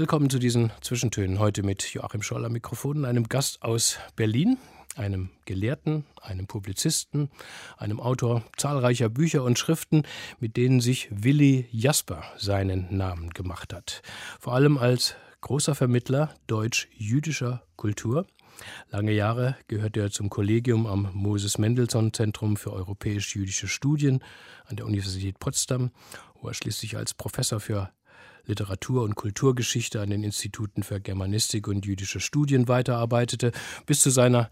Willkommen zu diesen Zwischentönen. Heute mit Joachim Scholl am Mikrofon, einem Gast aus Berlin, einem Gelehrten, einem Publizisten, einem Autor zahlreicher Bücher und Schriften, mit denen sich Willi Jasper seinen Namen gemacht hat. Vor allem als großer Vermittler deutsch-jüdischer Kultur. Lange Jahre gehörte er zum Kollegium am Moses Mendelssohn Zentrum für europäisch-jüdische Studien an der Universität Potsdam, wo er schließlich als Professor für Literatur- und Kulturgeschichte an den Instituten für Germanistik und jüdische Studien weiterarbeitete, bis zu seiner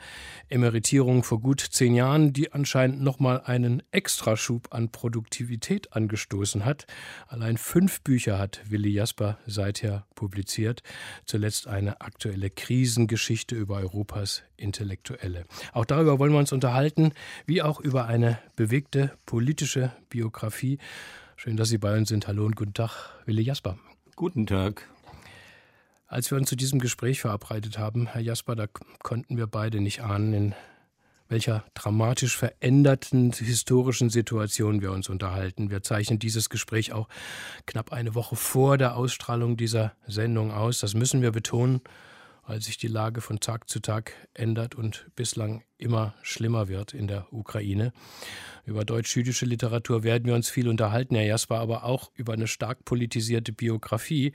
Emeritierung vor gut zehn Jahren, die anscheinend nochmal einen Extraschub an Produktivität angestoßen hat. Allein fünf Bücher hat Willi Jasper seither publiziert, zuletzt eine aktuelle Krisengeschichte über Europas Intellektuelle. Auch darüber wollen wir uns unterhalten, wie auch über eine bewegte politische Biografie Schön, dass Sie bei uns sind. Hallo und guten Tag, Willi Jasper. Guten Tag. Als wir uns zu diesem Gespräch verabredet haben, Herr Jasper, da konnten wir beide nicht ahnen, in welcher dramatisch veränderten historischen Situation wir uns unterhalten. Wir zeichnen dieses Gespräch auch knapp eine Woche vor der Ausstrahlung dieser Sendung aus. Das müssen wir betonen weil sich die Lage von Tag zu Tag ändert und bislang immer schlimmer wird in der Ukraine. Über deutsch-jüdische Literatur werden wir uns viel unterhalten, Herr Jasper, aber auch über eine stark politisierte Biografie.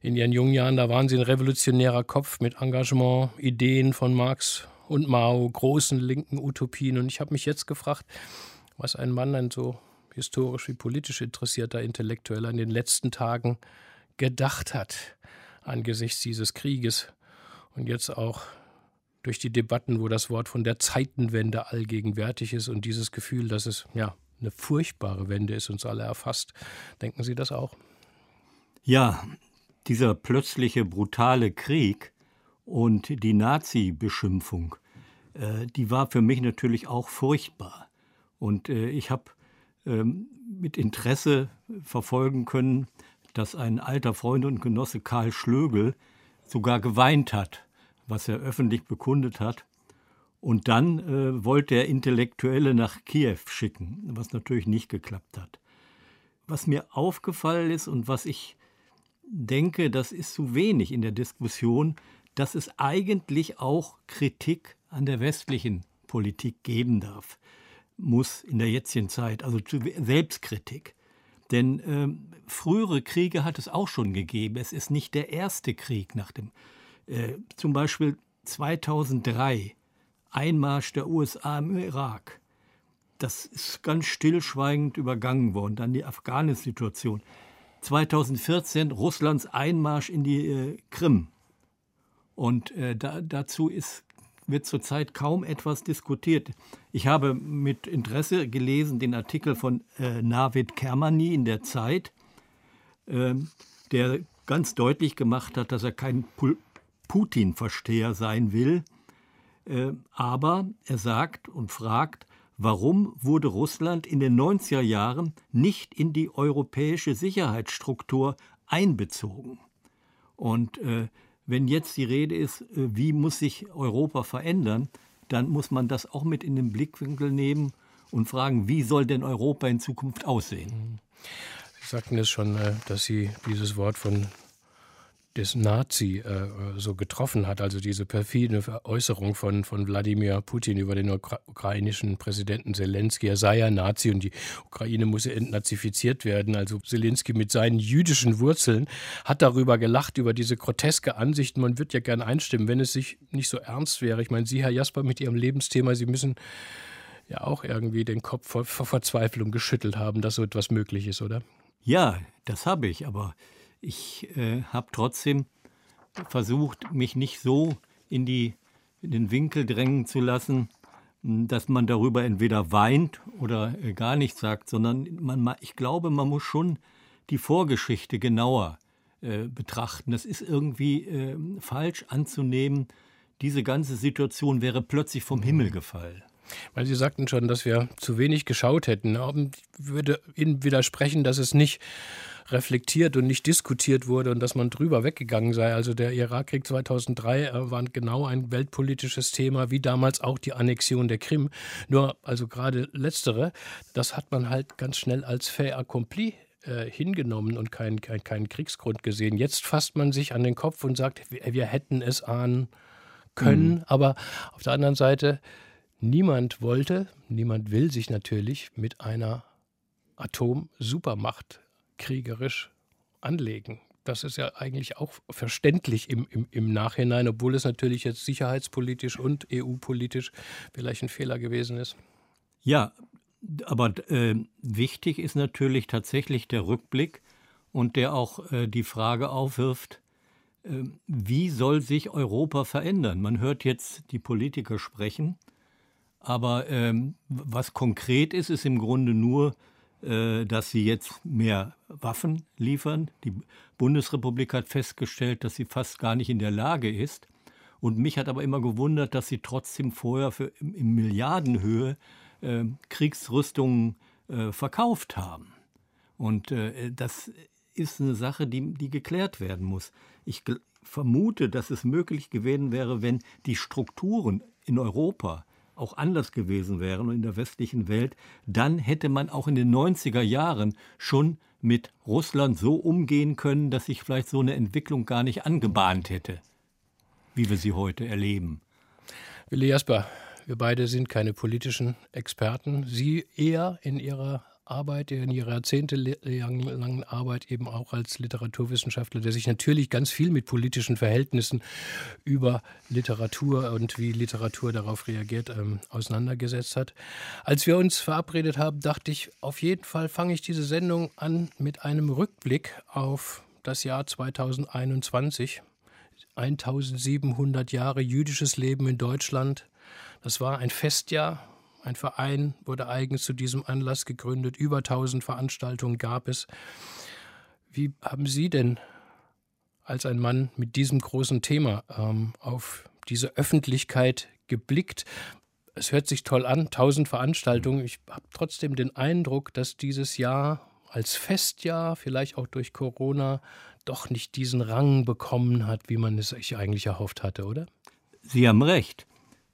In Ihren jungen Jahren, da waren Sie ein revolutionärer Kopf mit Engagement, Ideen von Marx und Mao, großen linken Utopien. Und ich habe mich jetzt gefragt, was ein Mann, ein so historisch wie politisch interessierter Intellektueller in den letzten Tagen gedacht hat angesichts dieses Krieges und jetzt auch durch die Debatten, wo das Wort von der Zeitenwende allgegenwärtig ist und dieses Gefühl, dass es ja eine furchtbare Wende ist, uns alle erfasst. Denken Sie das auch? Ja, dieser plötzliche brutale Krieg und die Nazi-Beschimpfung, äh, die war für mich natürlich auch furchtbar. Und äh, ich habe ähm, mit Interesse verfolgen können, dass ein alter Freund und Genosse Karl Schlögel sogar geweint hat, was er öffentlich bekundet hat. Und dann äh, wollte er Intellektuelle nach Kiew schicken, was natürlich nicht geklappt hat. Was mir aufgefallen ist und was ich denke, das ist zu wenig in der Diskussion, dass es eigentlich auch Kritik an der westlichen Politik geben darf, muss in der jetzigen Zeit, also Selbstkritik. Denn äh, frühere Kriege hat es auch schon gegeben. Es ist nicht der erste Krieg nach dem, äh, zum Beispiel 2003, Einmarsch der USA im Irak. Das ist ganz stillschweigend übergangen worden. Dann die Afghanistan-Situation. 2014 Russlands Einmarsch in die äh, Krim. Und äh, da, dazu ist wird zurzeit kaum etwas diskutiert. Ich habe mit Interesse gelesen den Artikel von äh, Navid Kermani in der Zeit, äh, der ganz deutlich gemacht hat, dass er kein Putin-Versteher sein will. Äh, aber er sagt und fragt, warum wurde Russland in den 90er Jahren nicht in die europäische Sicherheitsstruktur einbezogen? Und äh, wenn jetzt die Rede ist, äh, wie muss sich Europa verändern, dann muss man das auch mit in den Blickwinkel nehmen und fragen, wie soll denn Europa in Zukunft aussehen? Sie sagten es schon, dass Sie dieses Wort von des Nazi äh, so getroffen hat, also diese perfide Äußerung von, von Wladimir Putin über den ukra ukrainischen Präsidenten Zelensky, er sei ja Nazi und die Ukraine müsse entnazifiziert werden. Also Zelensky mit seinen jüdischen Wurzeln hat darüber gelacht, über diese groteske Ansicht. Man wird ja gern einstimmen, wenn es sich nicht so ernst wäre. Ich meine, Sie, Herr Jasper, mit Ihrem Lebensthema, Sie müssen ja auch irgendwie den Kopf vor, vor Verzweiflung geschüttelt haben, dass so etwas möglich ist, oder? Ja, das habe ich, aber ich äh, habe trotzdem versucht, mich nicht so in, die, in den Winkel drängen zu lassen, dass man darüber entweder weint oder äh, gar nichts sagt, sondern man, ich glaube, man muss schon die Vorgeschichte genauer äh, betrachten. Das ist irgendwie äh, falsch anzunehmen. Diese ganze Situation wäre plötzlich vom Himmel gefallen. Weil Sie sagten schon, dass wir zu wenig geschaut hätten. Ich würde Ihnen widersprechen, dass es nicht reflektiert und nicht diskutiert wurde und dass man drüber weggegangen sei. Also der Irakkrieg 2003 äh, war genau ein weltpolitisches Thema, wie damals auch die Annexion der Krim. Nur, also gerade letztere, das hat man halt ganz schnell als fait accompli äh, hingenommen und keinen kein, kein Kriegsgrund gesehen. Jetzt fasst man sich an den Kopf und sagt, wir, wir hätten es ahnen können. Mhm. Aber auf der anderen Seite, niemand wollte, niemand will sich natürlich mit einer Atom-Supermacht kriegerisch anlegen. Das ist ja eigentlich auch verständlich im, im, im Nachhinein, obwohl es natürlich jetzt sicherheitspolitisch und EU-politisch vielleicht ein Fehler gewesen ist. Ja, aber äh, wichtig ist natürlich tatsächlich der Rückblick und der auch äh, die Frage aufwirft, äh, wie soll sich Europa verändern? Man hört jetzt die Politiker sprechen, aber ähm, was konkret ist, ist im Grunde nur, dass sie jetzt mehr Waffen liefern. Die Bundesrepublik hat festgestellt, dass sie fast gar nicht in der Lage ist. Und mich hat aber immer gewundert, dass sie trotzdem vorher für, in Milliardenhöhe äh, Kriegsrüstungen äh, verkauft haben. Und äh, das ist eine Sache, die, die geklärt werden muss. Ich vermute, dass es möglich gewesen wäre, wenn die Strukturen in Europa auch anders gewesen wären in der westlichen Welt, dann hätte man auch in den 90er Jahren schon mit Russland so umgehen können, dass sich vielleicht so eine Entwicklung gar nicht angebahnt hätte, wie wir sie heute erleben. Willi Jasper, wir beide sind keine politischen Experten. Sie eher in Ihrer Arbeit, in ihrer jahrzehntelangen Arbeit eben auch als Literaturwissenschaftler, der sich natürlich ganz viel mit politischen Verhältnissen über Literatur und wie Literatur darauf reagiert, ähm, auseinandergesetzt hat. Als wir uns verabredet haben, dachte ich, auf jeden Fall fange ich diese Sendung an mit einem Rückblick auf das Jahr 2021. 1700 Jahre jüdisches Leben in Deutschland. Das war ein Festjahr, ein Verein wurde eigens zu diesem Anlass gegründet. Über 1000 Veranstaltungen gab es. Wie haben Sie denn als ein Mann mit diesem großen Thema ähm, auf diese Öffentlichkeit geblickt? Es hört sich toll an, 1000 Veranstaltungen. Ich habe trotzdem den Eindruck, dass dieses Jahr als Festjahr, vielleicht auch durch Corona, doch nicht diesen Rang bekommen hat, wie man es sich eigentlich erhofft hatte, oder? Sie haben recht.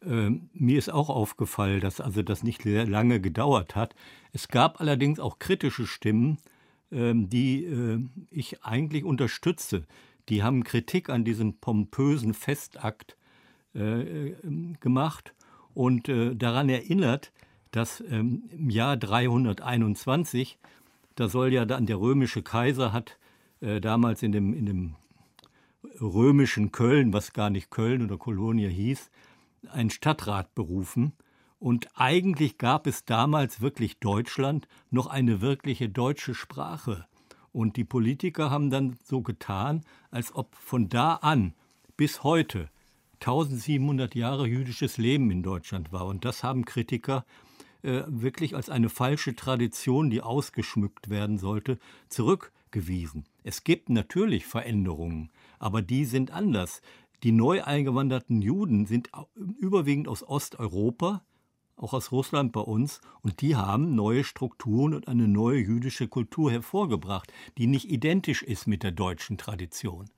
Ähm, mir ist auch aufgefallen, dass also das nicht sehr lange gedauert hat. Es gab allerdings auch kritische Stimmen, ähm, die äh, ich eigentlich unterstütze. Die haben Kritik an diesem pompösen Festakt äh, ähm, gemacht und äh, daran erinnert, dass im Jahr 321, da soll ja dann der römische Kaiser hat damals in dem, in dem römischen Köln, was gar nicht Köln oder Kolonie hieß, einen Stadtrat berufen. Und eigentlich gab es damals wirklich Deutschland noch eine wirkliche deutsche Sprache. Und die Politiker haben dann so getan, als ob von da an bis heute 1700 Jahre jüdisches Leben in Deutschland war. Und das haben Kritiker äh, wirklich als eine falsche Tradition, die ausgeschmückt werden sollte, zurückgewiesen. Es gibt natürlich Veränderungen, aber die sind anders. Die neu eingewanderten Juden sind überwiegend aus Osteuropa, auch aus Russland bei uns, und die haben neue Strukturen und eine neue jüdische Kultur hervorgebracht, die nicht identisch ist mit der deutschen Tradition.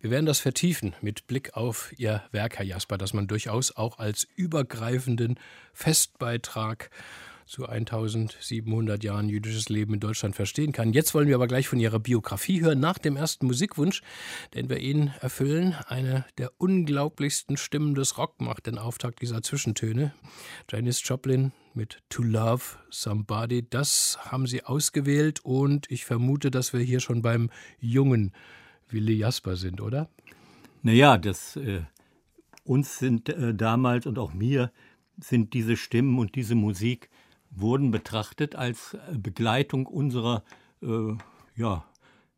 Wir werden das vertiefen mit Blick auf Ihr Werk, Herr Jasper, das man durchaus auch als übergreifenden Festbeitrag zu 1700 Jahren jüdisches Leben in Deutschland verstehen kann. Jetzt wollen wir aber gleich von Ihrer Biografie hören, nach dem ersten Musikwunsch, den wir Ihnen erfüllen. Eine der unglaublichsten Stimmen des Rock macht den Auftakt dieser Zwischentöne. Janis Joplin mit To Love Somebody. Das haben Sie ausgewählt und ich vermute, dass wir hier schon beim jungen Willi Jasper sind, oder? Naja, das äh, uns sind äh, damals und auch mir sind diese Stimmen und diese Musik wurden betrachtet als äh, Begleitung unserer äh, ja,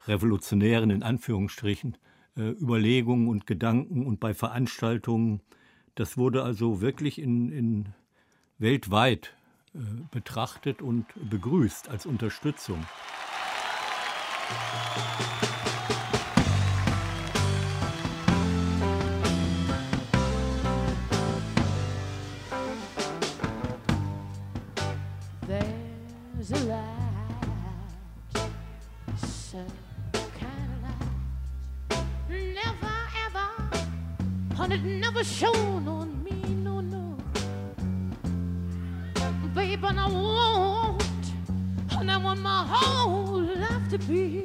revolutionären, in Anführungsstrichen, äh, Überlegungen und Gedanken und bei Veranstaltungen. Das wurde also wirklich in, in weltweit äh, betrachtet und begrüßt als Unterstützung. Musik and it never shone on me, no, no. Babe, and I want, and I want my whole life to be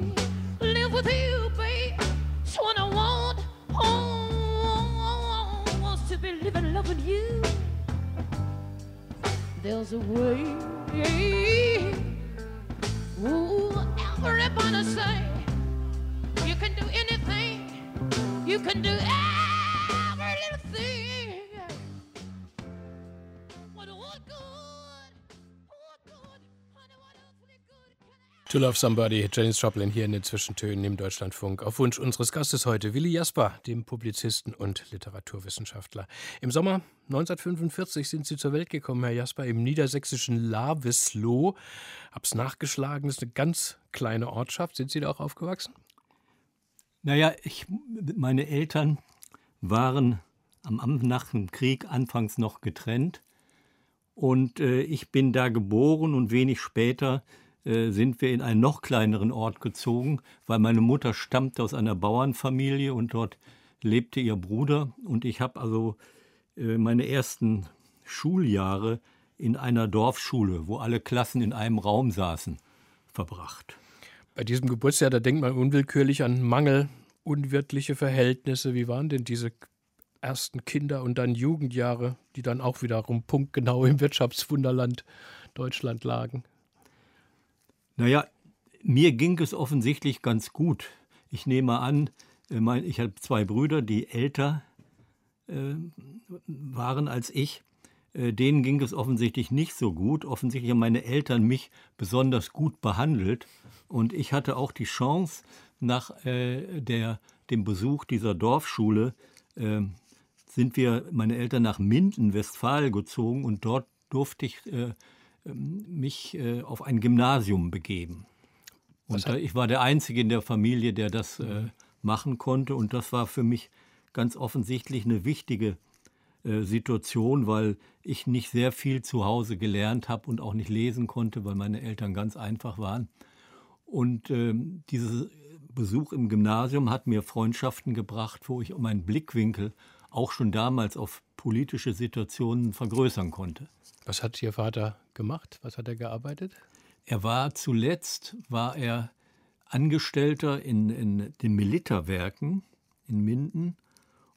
live with you, babe. So I want, oh, wants to be living, loving you. There's a way. Ooh, everybody say you can do anything. You can do every To Love Somebody, Janis Joplin hier in den Zwischentönen im Deutschlandfunk. Auf Wunsch unseres Gastes heute, Willi Jasper, dem Publizisten und Literaturwissenschaftler. Im Sommer 1945 sind Sie zur Welt gekommen, Herr Jasper, im niedersächsischen Lavesloh. Hab's nachgeschlagen, das ist eine ganz kleine Ortschaft. Sind Sie da auch aufgewachsen? Naja, ich, meine Eltern waren am, am, nach dem Krieg anfangs noch getrennt. Und äh, ich bin da geboren und wenig später äh, sind wir in einen noch kleineren Ort gezogen, weil meine Mutter stammte aus einer Bauernfamilie und dort lebte ihr Bruder. Und ich habe also äh, meine ersten Schuljahre in einer Dorfschule, wo alle Klassen in einem Raum saßen, verbracht. Bei diesem Geburtsjahr, da denkt man unwillkürlich an Mangel, unwirtliche Verhältnisse. Wie waren denn diese ersten Kinder- und dann Jugendjahre, die dann auch wiederum punktgenau im Wirtschaftswunderland Deutschland lagen? Naja, mir ging es offensichtlich ganz gut. Ich nehme an, ich habe zwei Brüder, die älter waren als ich. Denen ging es offensichtlich nicht so gut. Offensichtlich haben meine Eltern mich besonders gut behandelt. Und ich hatte auch die Chance, nach der, dem Besuch dieser Dorfschule sind wir, meine Eltern, nach Minden, Westfalen gezogen und dort durfte ich mich äh, auf ein Gymnasium begeben. Und äh, ich war der Einzige in der Familie, der das äh, machen konnte. Und das war für mich ganz offensichtlich eine wichtige Situation, weil ich nicht sehr viel zu Hause gelernt habe und auch nicht lesen konnte, weil meine Eltern ganz einfach waren. Und ähm, dieser Besuch im Gymnasium hat mir Freundschaften gebracht, wo ich um meinen Blickwinkel auch schon damals auf politische Situationen vergrößern konnte. Was hat Ihr Vater gemacht? Was hat er gearbeitet? Er war zuletzt war er Angestellter in, in den Militerwerken in Minden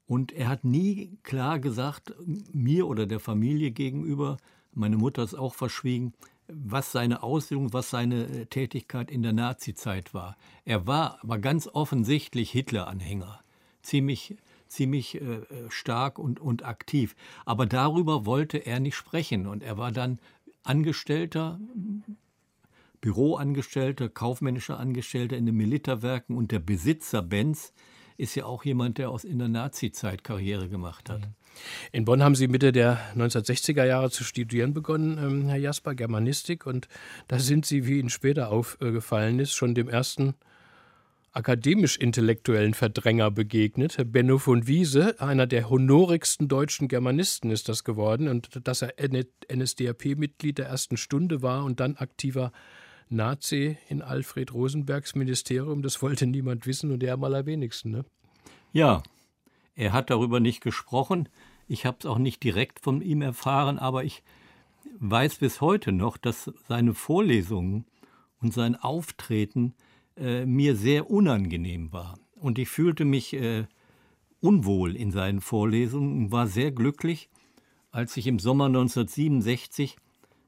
und er hat nie klar gesagt, mir oder der Familie gegenüber, meine Mutter ist auch verschwiegen, was seine Ausbildung, was seine Tätigkeit in der Nazizeit war. Er war aber ganz offensichtlich Hitler-Anhänger, ziemlich ziemlich äh, stark und, und aktiv. Aber darüber wollte er nicht sprechen. Und er war dann Angestellter, Büroangestellter, kaufmännischer Angestellter in den Militerwerken und der Besitzer Benz ist ja auch jemand, der aus in der Nazi-Zeit Karriere gemacht hat. In Bonn haben Sie Mitte der 1960er Jahre zu studieren begonnen, ähm, Herr Jasper, Germanistik. Und da sind Sie, wie Ihnen später aufgefallen ist, schon dem ersten akademisch-intellektuellen Verdränger begegnet. Benno von Wiese, einer der honorigsten deutschen Germanisten ist das geworden. Und dass er NSDAP-Mitglied der ersten Stunde war und dann aktiver Nazi in Alfred Rosenbergs Ministerium, das wollte niemand wissen und er am allerwenigsten. Ne? Ja, er hat darüber nicht gesprochen. Ich habe es auch nicht direkt von ihm erfahren, aber ich weiß bis heute noch, dass seine Vorlesungen und sein Auftreten äh, mir sehr unangenehm war. Und ich fühlte mich äh, unwohl in seinen Vorlesungen und war sehr glücklich, als ich im Sommer 1967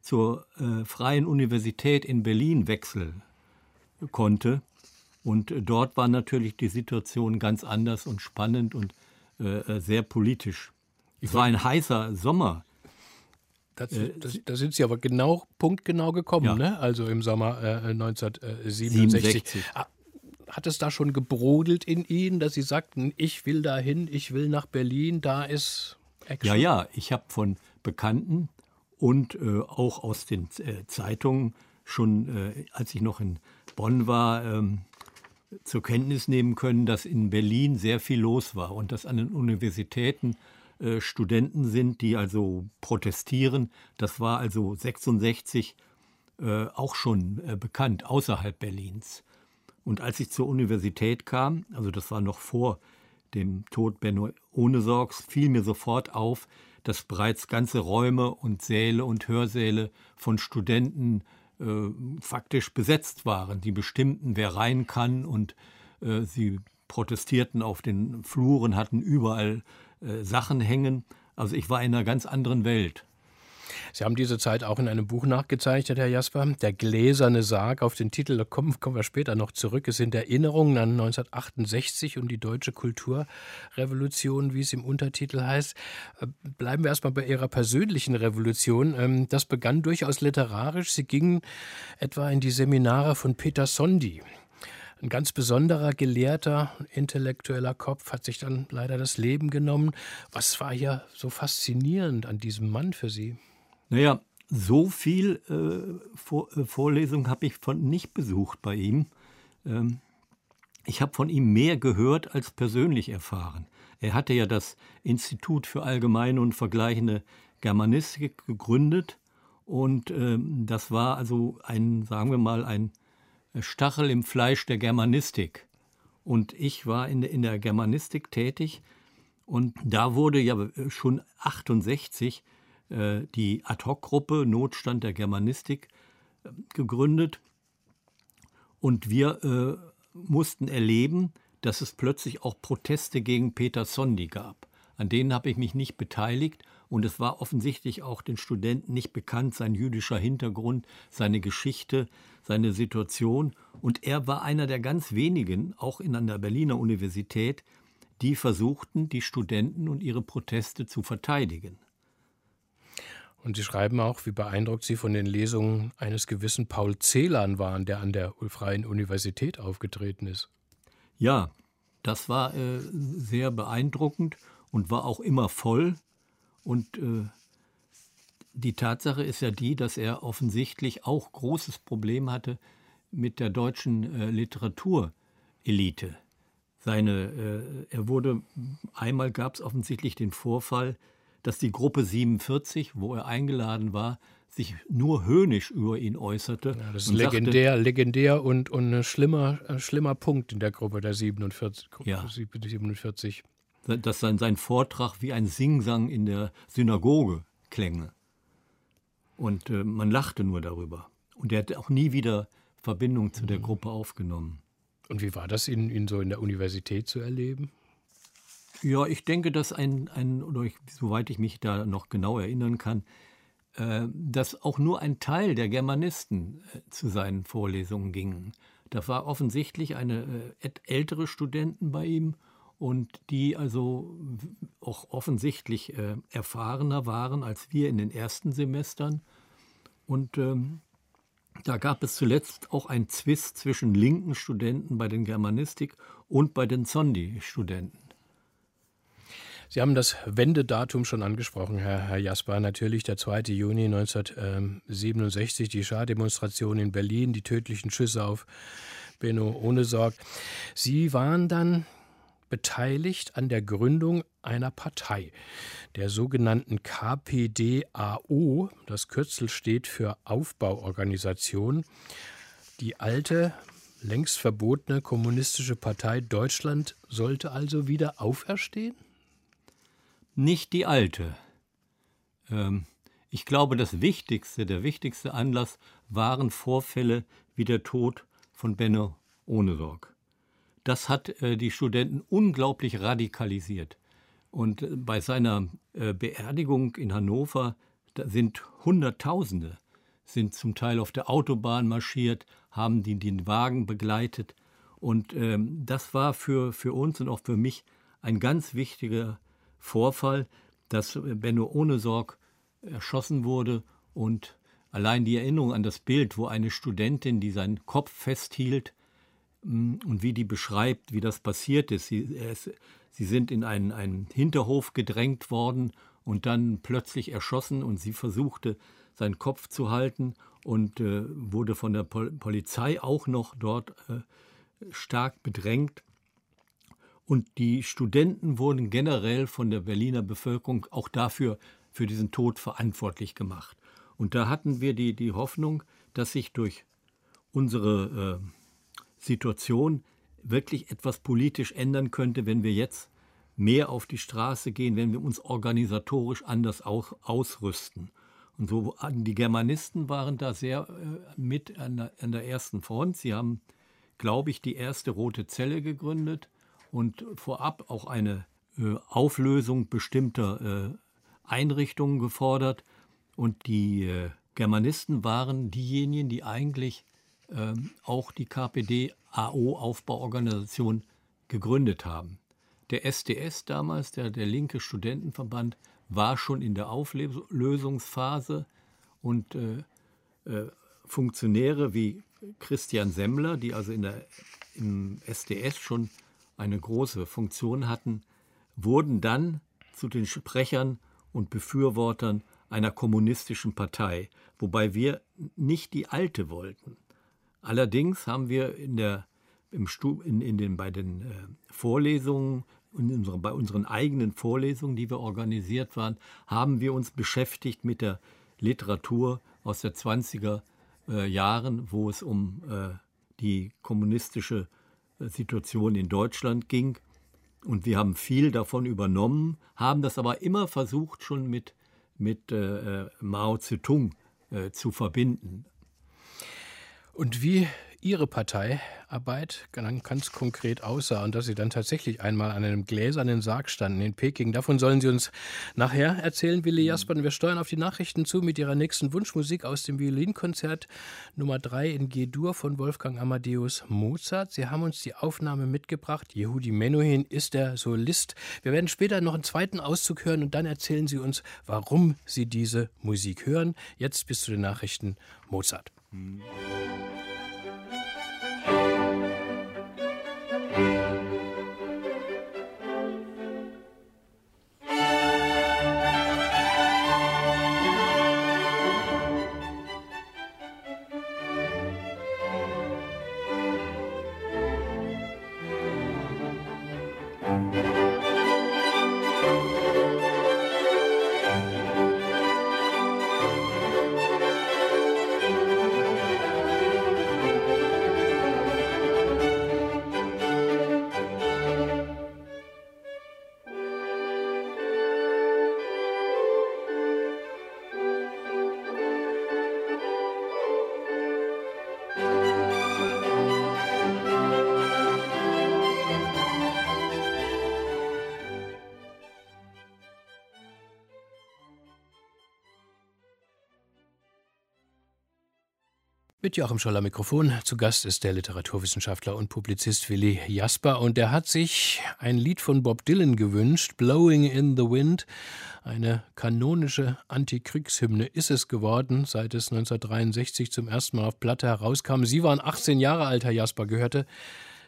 zur äh, Freien Universität in Berlin wechseln konnte. Und äh, dort war natürlich die Situation ganz anders und spannend und äh, sehr politisch. Es war ein heißer Sommer. Das, das, da sind Sie aber genau, punktgenau gekommen, ja. ne? also im Sommer äh, 1967. 67. Hat es da schon gebrodelt in Ihnen, dass Sie sagten, ich will dahin, ich will nach Berlin, da ist Action? Ja, ja, ich habe von Bekannten und äh, auch aus den äh, Zeitungen schon, äh, als ich noch in Bonn war, ähm, zur Kenntnis nehmen können, dass in Berlin sehr viel los war und dass an den Universitäten äh, Studenten sind, die also protestieren. Das war also 66 äh, auch schon äh, bekannt außerhalb Berlins. Und als ich zur Universität kam, also das war noch vor dem Tod Benno Ohnesorgs, fiel mir sofort auf, dass bereits ganze Räume und Säle und Hörsäle von Studenten äh, faktisch besetzt waren. Die bestimmten, wer rein kann und äh, sie protestierten auf den Fluren, hatten überall äh, Sachen hängen. Also ich war in einer ganz anderen Welt. Sie haben diese Zeit auch in einem Buch nachgezeichnet, Herr Jasper. Der gläserne Sarg auf den Titel, da kommen, kommen wir später noch zurück. Es sind Erinnerungen an 1968 und die deutsche Kulturrevolution, wie es im Untertitel heißt. Äh, bleiben wir erstmal bei Ihrer persönlichen Revolution. Ähm, das begann durchaus literarisch. Sie gingen etwa in die Seminare von Peter Sondi. Ein ganz besonderer gelehrter, intellektueller Kopf hat sich dann leider das Leben genommen. Was war hier so faszinierend an diesem Mann für Sie? Naja, so viel äh, Vor äh, Vorlesung habe ich von nicht besucht bei ihm. Ähm, ich habe von ihm mehr gehört als persönlich erfahren. Er hatte ja das Institut für allgemeine und vergleichende Germanistik gegründet und ähm, das war also ein, sagen wir mal, ein Stachel im Fleisch der Germanistik. Und ich war in, in der Germanistik tätig und da wurde ja schon 68 äh, die Ad-Hoc-Gruppe Notstand der Germanistik äh, gegründet. Und wir äh, mussten erleben, dass es plötzlich auch Proteste gegen Peter Sondi gab. An denen habe ich mich nicht beteiligt und es war offensichtlich auch den Studenten nicht bekannt, sein jüdischer Hintergrund, seine Geschichte, seine Situation. Und er war einer der ganz wenigen, auch in der Berliner Universität, die versuchten, die Studenten und ihre Proteste zu verteidigen. Und Sie schreiben auch, wie beeindruckt Sie von den Lesungen eines gewissen Paul Celan waren, der an der Freien Universität aufgetreten ist. Ja, das war äh, sehr beeindruckend und war auch immer voll. Und äh, die Tatsache ist ja die, dass er offensichtlich auch großes Problem hatte mit der deutschen äh, Literaturelite. Seine, äh, er wurde, einmal gab es offensichtlich den Vorfall, dass die Gruppe 47, wo er eingeladen war, sich nur höhnisch über ihn äußerte. Ja, das ist legendär, sagte, legendär und, und ein schlimmer, ein schlimmer Punkt in der Gruppe der 47. Ja, 47. Dass sein, sein Vortrag wie ein Singsang in der Synagoge klänge. Und äh, man lachte nur darüber. Und er hat auch nie wieder Verbindung zu der mhm. Gruppe aufgenommen. Und wie war das, ihn, ihn so in der Universität zu erleben? Ja, ich denke, dass ein, ein oder ich, soweit ich mich da noch genau erinnern kann, äh, dass auch nur ein Teil der Germanisten äh, zu seinen Vorlesungen gingen. Da war offensichtlich eine äh, ältere Studenten bei ihm und die also auch offensichtlich äh, erfahrener waren als wir in den ersten Semestern. Und ähm, da gab es zuletzt auch einen Zwist zwischen linken Studenten bei den Germanistik und bei den Zondi-Studenten. Sie haben das Wendedatum schon angesprochen, Herr, Herr Jasper. Natürlich der 2. Juni 1967, die Schardemonstration in Berlin, die tödlichen Schüsse auf Benno Ohnesorg. Sie waren dann beteiligt an der Gründung einer Partei, der sogenannten KPDAO. Das Kürzel steht für Aufbauorganisation. Die alte, längst verbotene kommunistische Partei Deutschland sollte also wieder auferstehen? nicht die alte. Ähm, ich glaube, das Wichtigste, der wichtigste Anlass waren Vorfälle wie der Tod von Benno Ohnesorg. Das hat äh, die Studenten unglaublich radikalisiert. Und äh, bei seiner äh, Beerdigung in Hannover sind Hunderttausende, sind zum Teil auf der Autobahn marschiert, haben die, den Wagen begleitet. Und ähm, das war für, für uns und auch für mich ein ganz wichtiger Vorfall, dass Benno Ohnesorg erschossen wurde und allein die Erinnerung an das Bild, wo eine Studentin, die seinen Kopf festhielt und wie die beschreibt, wie das passiert ist. Sie, es, sie sind in einen, einen Hinterhof gedrängt worden und dann plötzlich erschossen und sie versuchte, seinen Kopf zu halten und äh, wurde von der Pol Polizei auch noch dort äh, stark bedrängt. Und die Studenten wurden generell von der Berliner Bevölkerung auch dafür, für diesen Tod verantwortlich gemacht. Und da hatten wir die, die Hoffnung, dass sich durch unsere äh, Situation wirklich etwas politisch ändern könnte, wenn wir jetzt mehr auf die Straße gehen, wenn wir uns organisatorisch anders aus, ausrüsten. Und so die Germanisten waren da sehr äh, mit an der, an der ersten Front. Sie haben, glaube ich, die erste Rote Zelle gegründet und vorab auch eine äh, Auflösung bestimmter äh, Einrichtungen gefordert. Und die äh, Germanisten waren diejenigen, die eigentlich auch die KPD-AO-Aufbauorganisation gegründet haben. Der SDS damals, der, der linke Studentenverband, war schon in der Auflösungsphase und äh, äh, Funktionäre wie Christian Semmler, die also in der, im SDS schon eine große Funktion hatten, wurden dann zu den Sprechern und Befürwortern einer kommunistischen Partei, wobei wir nicht die alte wollten. Allerdings haben wir in der, im Stu, in, in den, bei den äh, Vorlesungen in unsere, bei unseren eigenen Vorlesungen, die wir organisiert waren, haben wir uns beschäftigt mit der Literatur aus der 20er äh, Jahren, wo es um äh, die kommunistische äh, Situation in Deutschland ging. Und wir haben viel davon übernommen, haben das aber immer versucht, schon mit, mit äh, äh Mao Zedong äh, zu verbinden. Und wie Ihre Parteiarbeit ganz konkret aussah und dass Sie dann tatsächlich einmal an einem gläsernen Sarg standen in Peking. Davon sollen Sie uns nachher erzählen, Willi Jasper. Und wir steuern auf die Nachrichten zu mit Ihrer nächsten Wunschmusik aus dem Violinkonzert Nummer 3 in G-Dur von Wolfgang Amadeus Mozart. Sie haben uns die Aufnahme mitgebracht. Yehudi Menuhin ist der Solist. Wir werden später noch einen zweiten Auszug hören und dann erzählen Sie uns, warum Sie diese Musik hören. Jetzt bis zu den Nachrichten Mozart. Mhm. Mit Joachim Scholler Mikrofon. Zu Gast ist der Literaturwissenschaftler und Publizist Willi Jasper und der hat sich ein Lied von Bob Dylan gewünscht, Blowing in the Wind. Eine kanonische Antikriegshymne ist es geworden, seit es 1963 zum ersten Mal auf Platte herauskam. Sie waren 18 Jahre alt, Herr Jasper. Gehörte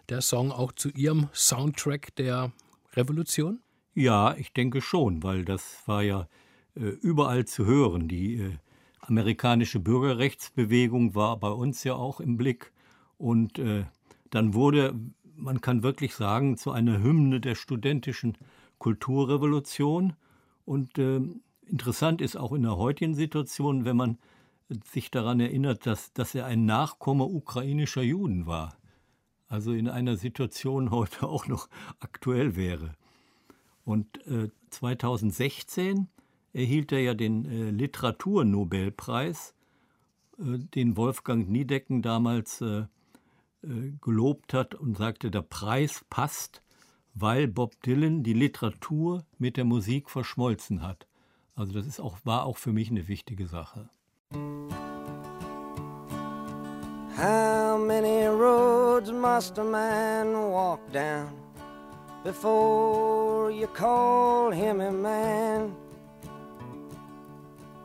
der Song auch zu Ihrem Soundtrack der Revolution? Ja, ich denke schon, weil das war ja äh, überall zu hören. Die äh, amerikanische Bürgerrechtsbewegung war bei uns ja auch im Blick. Und äh, dann wurde, man kann wirklich sagen, zu einer Hymne der studentischen Kulturrevolution. Und äh, interessant ist auch in der heutigen Situation, wenn man sich daran erinnert, dass, dass er ein Nachkomme ukrainischer Juden war. Also in einer Situation heute auch noch aktuell wäre. Und äh, 2016 erhielt er ja den äh, Literaturnobelpreis, äh, den Wolfgang Niedecken damals äh, gelobt hat und sagte, der Preis passt, weil Bob Dylan die Literatur mit der Musik verschmolzen hat. Also das ist auch, war auch für mich eine wichtige Sache. How many roads must a man walk down before you call him a man?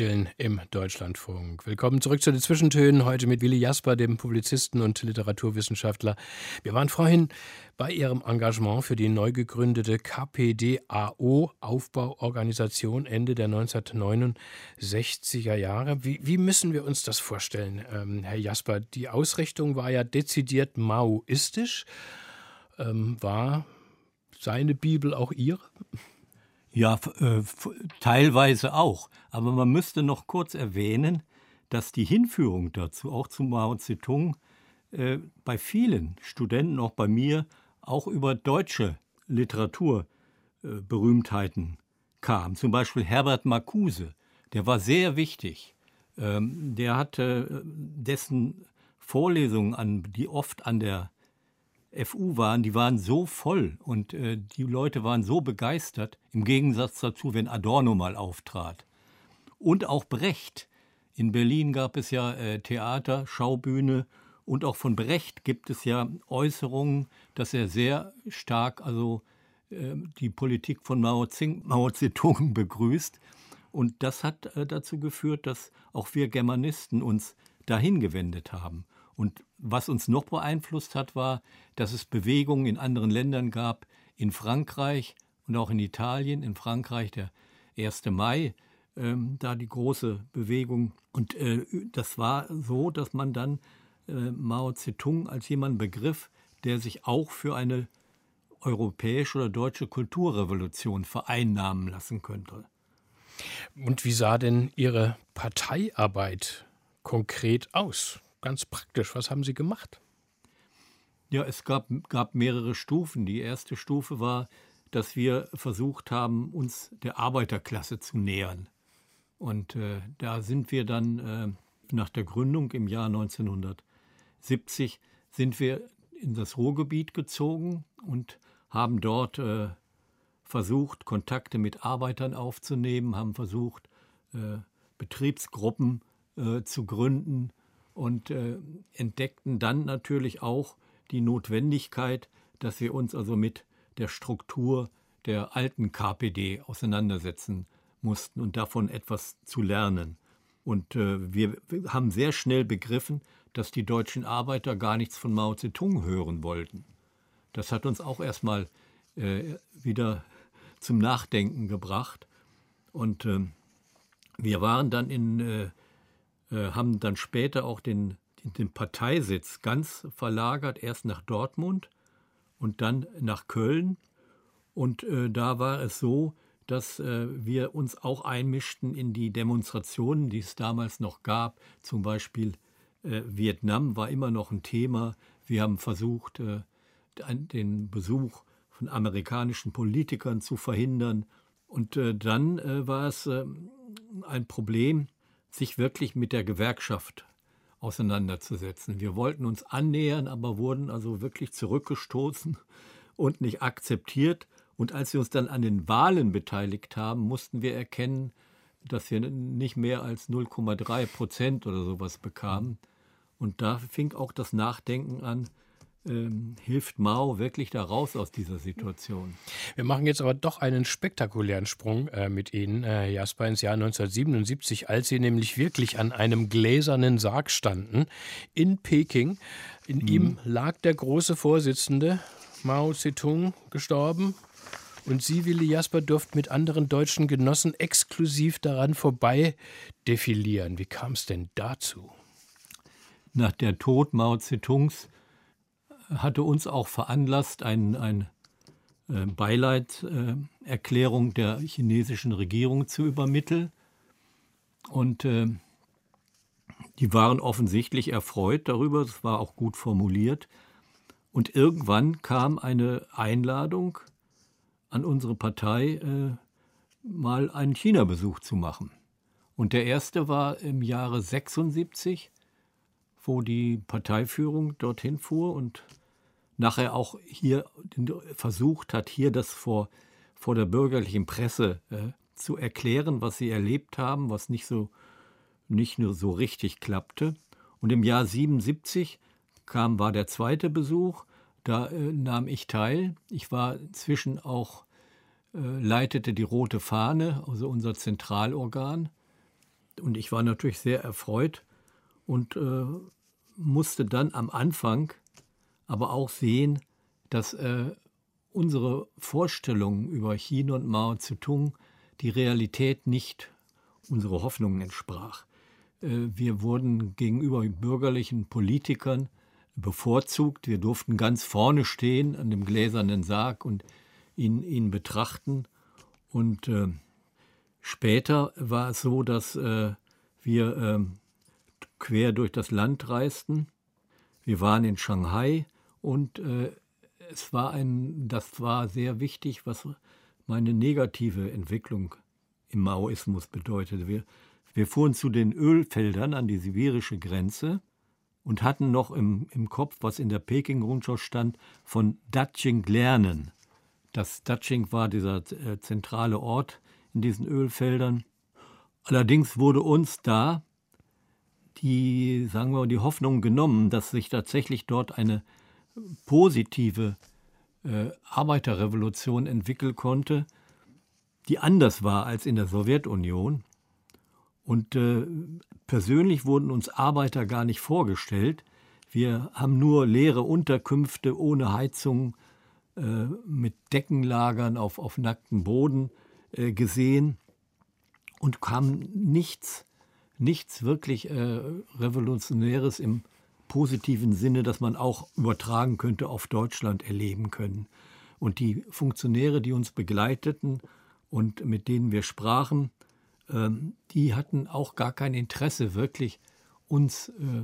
Dylan im Deutschlandfunk. Willkommen zurück zu den Zwischentönen. Heute mit Willi Jasper, dem Publizisten und Literaturwissenschaftler. Wir waren vorhin bei Ihrem Engagement für die neu gegründete KPDAO, Aufbauorganisation Ende der 1969er Jahre. Wie, wie müssen wir uns das vorstellen, ähm, Herr Jasper? Die Ausrichtung war ja dezidiert maoistisch. Ähm, war seine Bibel auch Ihre? Ja, äh, teilweise auch. Aber man müsste noch kurz erwähnen, dass die Hinführung dazu, auch zu Mao Zedong, äh, bei vielen Studenten, auch bei mir, auch über deutsche Literaturberühmtheiten äh, kam. Zum Beispiel Herbert Marcuse, der war sehr wichtig. Ähm, der hatte dessen Vorlesungen, an, die oft an der FU waren, die waren so voll und äh, die Leute waren so begeistert, im Gegensatz dazu, wenn Adorno mal auftrat. Und auch Brecht. In Berlin gab es ja äh, Theater, Schaubühne und auch von Brecht gibt es ja Äußerungen, dass er sehr stark also äh, die Politik von Mao, Zing, Mao Zedong begrüßt. Und das hat äh, dazu geführt, dass auch wir Germanisten uns dahin gewendet haben. Und was uns noch beeinflusst hat, war, dass es Bewegungen in anderen Ländern gab, in Frankreich und auch in Italien. In Frankreich der 1. Mai, ähm, da die große Bewegung. Und äh, das war so, dass man dann äh, Mao Zedong als jemand begriff, der sich auch für eine europäische oder deutsche Kulturrevolution vereinnahmen lassen könnte. Und wie sah denn Ihre Parteiarbeit konkret aus? Ganz praktisch. Was haben Sie gemacht? Ja, es gab, gab mehrere Stufen. Die erste Stufe war, dass wir versucht haben, uns der Arbeiterklasse zu nähern. Und äh, da sind wir dann äh, nach der Gründung im Jahr 1970 sind wir in das Ruhrgebiet gezogen und haben dort äh, versucht, Kontakte mit Arbeitern aufzunehmen, haben versucht, äh, Betriebsgruppen äh, zu gründen, und äh, entdeckten dann natürlich auch die Notwendigkeit, dass wir uns also mit der Struktur der alten KPD auseinandersetzen mussten und davon etwas zu lernen. Und äh, wir haben sehr schnell begriffen, dass die deutschen Arbeiter gar nichts von Mao Zedong hören wollten. Das hat uns auch erstmal äh, wieder zum Nachdenken gebracht. Und äh, wir waren dann in äh, haben dann später auch den, den Parteisitz ganz verlagert, erst nach Dortmund und dann nach Köln. Und äh, da war es so, dass äh, wir uns auch einmischten in die Demonstrationen, die es damals noch gab. Zum Beispiel äh, Vietnam war immer noch ein Thema. Wir haben versucht, äh, den Besuch von amerikanischen Politikern zu verhindern. Und äh, dann äh, war es ein Problem, sich wirklich mit der Gewerkschaft auseinanderzusetzen. Wir wollten uns annähern, aber wurden also wirklich zurückgestoßen und nicht akzeptiert. Und als wir uns dann an den Wahlen beteiligt haben, mussten wir erkennen, dass wir nicht mehr als 0,3 Prozent oder sowas bekamen. Und da fing auch das Nachdenken an, ähm, hilft Mao wirklich da raus aus dieser Situation. Wir machen jetzt aber doch einen spektakulären Sprung äh, mit Ihnen, äh, Jasper, ins Jahr 1977, als Sie nämlich wirklich an einem gläsernen Sarg standen in Peking. In mhm. ihm lag der große Vorsitzende Mao Zedong gestorben. Und Sie, Willi Jasper, durften mit anderen deutschen Genossen exklusiv daran vorbei defilieren. Wie kam es denn dazu? Nach der Tod Mao Zedongs hatte uns auch veranlasst, ein, ein äh, Beileidserklärung der chinesischen Regierung zu übermitteln. Und äh, die waren offensichtlich erfreut darüber, das war auch gut formuliert. Und irgendwann kam eine Einladung an unsere Partei, äh, mal einen China-Besuch zu machen. Und der erste war im Jahre 76, wo die Parteiführung dorthin fuhr und nachher auch hier versucht hat, hier das vor, vor der bürgerlichen Presse äh, zu erklären, was sie erlebt haben, was nicht so nicht nur so richtig klappte. Und im Jahr 77 kam war der zweite Besuch, da äh, nahm ich teil. Ich war inzwischen auch äh, leitete die Rote Fahne, also unser Zentralorgan. Und ich war natürlich sehr erfreut und äh, musste dann am Anfang aber auch sehen, dass äh, unsere Vorstellungen über China und Mao Zedong die Realität nicht unsere Hoffnungen entsprach. Äh, wir wurden gegenüber bürgerlichen Politikern bevorzugt. Wir durften ganz vorne stehen an dem gläsernen Sarg und ihn, ihn betrachten. Und äh, später war es so, dass äh, wir äh, quer durch das Land reisten. Wir waren in Shanghai und äh, es war ein, das war sehr wichtig, was meine negative Entwicklung im Maoismus bedeutete. Wir, wir fuhren zu den Ölfeldern an die sibirische Grenze und hatten noch im, im Kopf, was in der Peking-Rundschau stand, von Daching lernen. Das Daching war dieser äh, zentrale Ort in diesen Ölfeldern. Allerdings wurde uns da die, sagen wir, die Hoffnung genommen, dass sich tatsächlich dort eine positive äh, Arbeiterrevolution entwickeln konnte, die anders war als in der Sowjetunion. Und äh, persönlich wurden uns Arbeiter gar nicht vorgestellt. Wir haben nur leere Unterkünfte ohne Heizung, äh, mit Deckenlagern auf, auf nacktem Boden äh, gesehen und haben nichts, nichts wirklich äh, Revolutionäres im positiven Sinne, das man auch übertragen könnte auf Deutschland erleben können. Und die Funktionäre, die uns begleiteten und mit denen wir sprachen, ähm, die hatten auch gar kein Interesse, wirklich uns äh,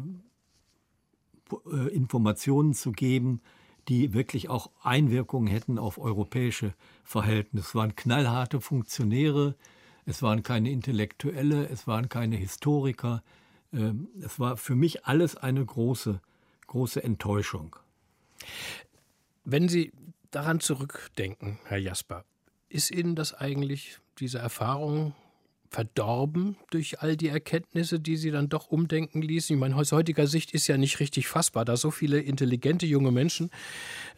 äh, Informationen zu geben, die wirklich auch Einwirkungen hätten auf europäische Verhältnisse. Es waren knallharte Funktionäre, es waren keine Intellektuelle, es waren keine Historiker, es war für mich alles eine große, große Enttäuschung. Wenn Sie daran zurückdenken, Herr Jasper, ist Ihnen das eigentlich, diese Erfahrung, verdorben durch all die Erkenntnisse, die Sie dann doch umdenken ließen? Ich meine, aus heutiger Sicht ist ja nicht richtig fassbar, da so viele intelligente junge Menschen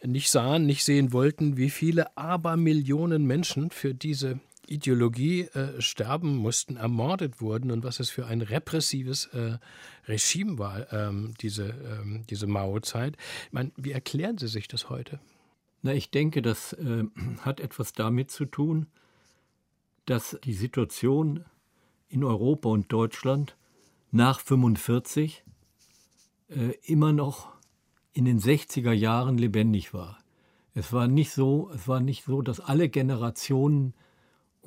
nicht sahen, nicht sehen wollten, wie viele Abermillionen Menschen für diese Ideologie äh, sterben mussten, ermordet wurden und was es für ein repressives äh, Regime war, ähm, diese, ähm, diese Mao-Zeit. Wie erklären Sie sich das heute? Na, ich denke, das äh, hat etwas damit zu tun, dass die Situation in Europa und Deutschland nach 45 äh, immer noch in den 60er Jahren lebendig war. Es war nicht so, es war nicht so, dass alle Generationen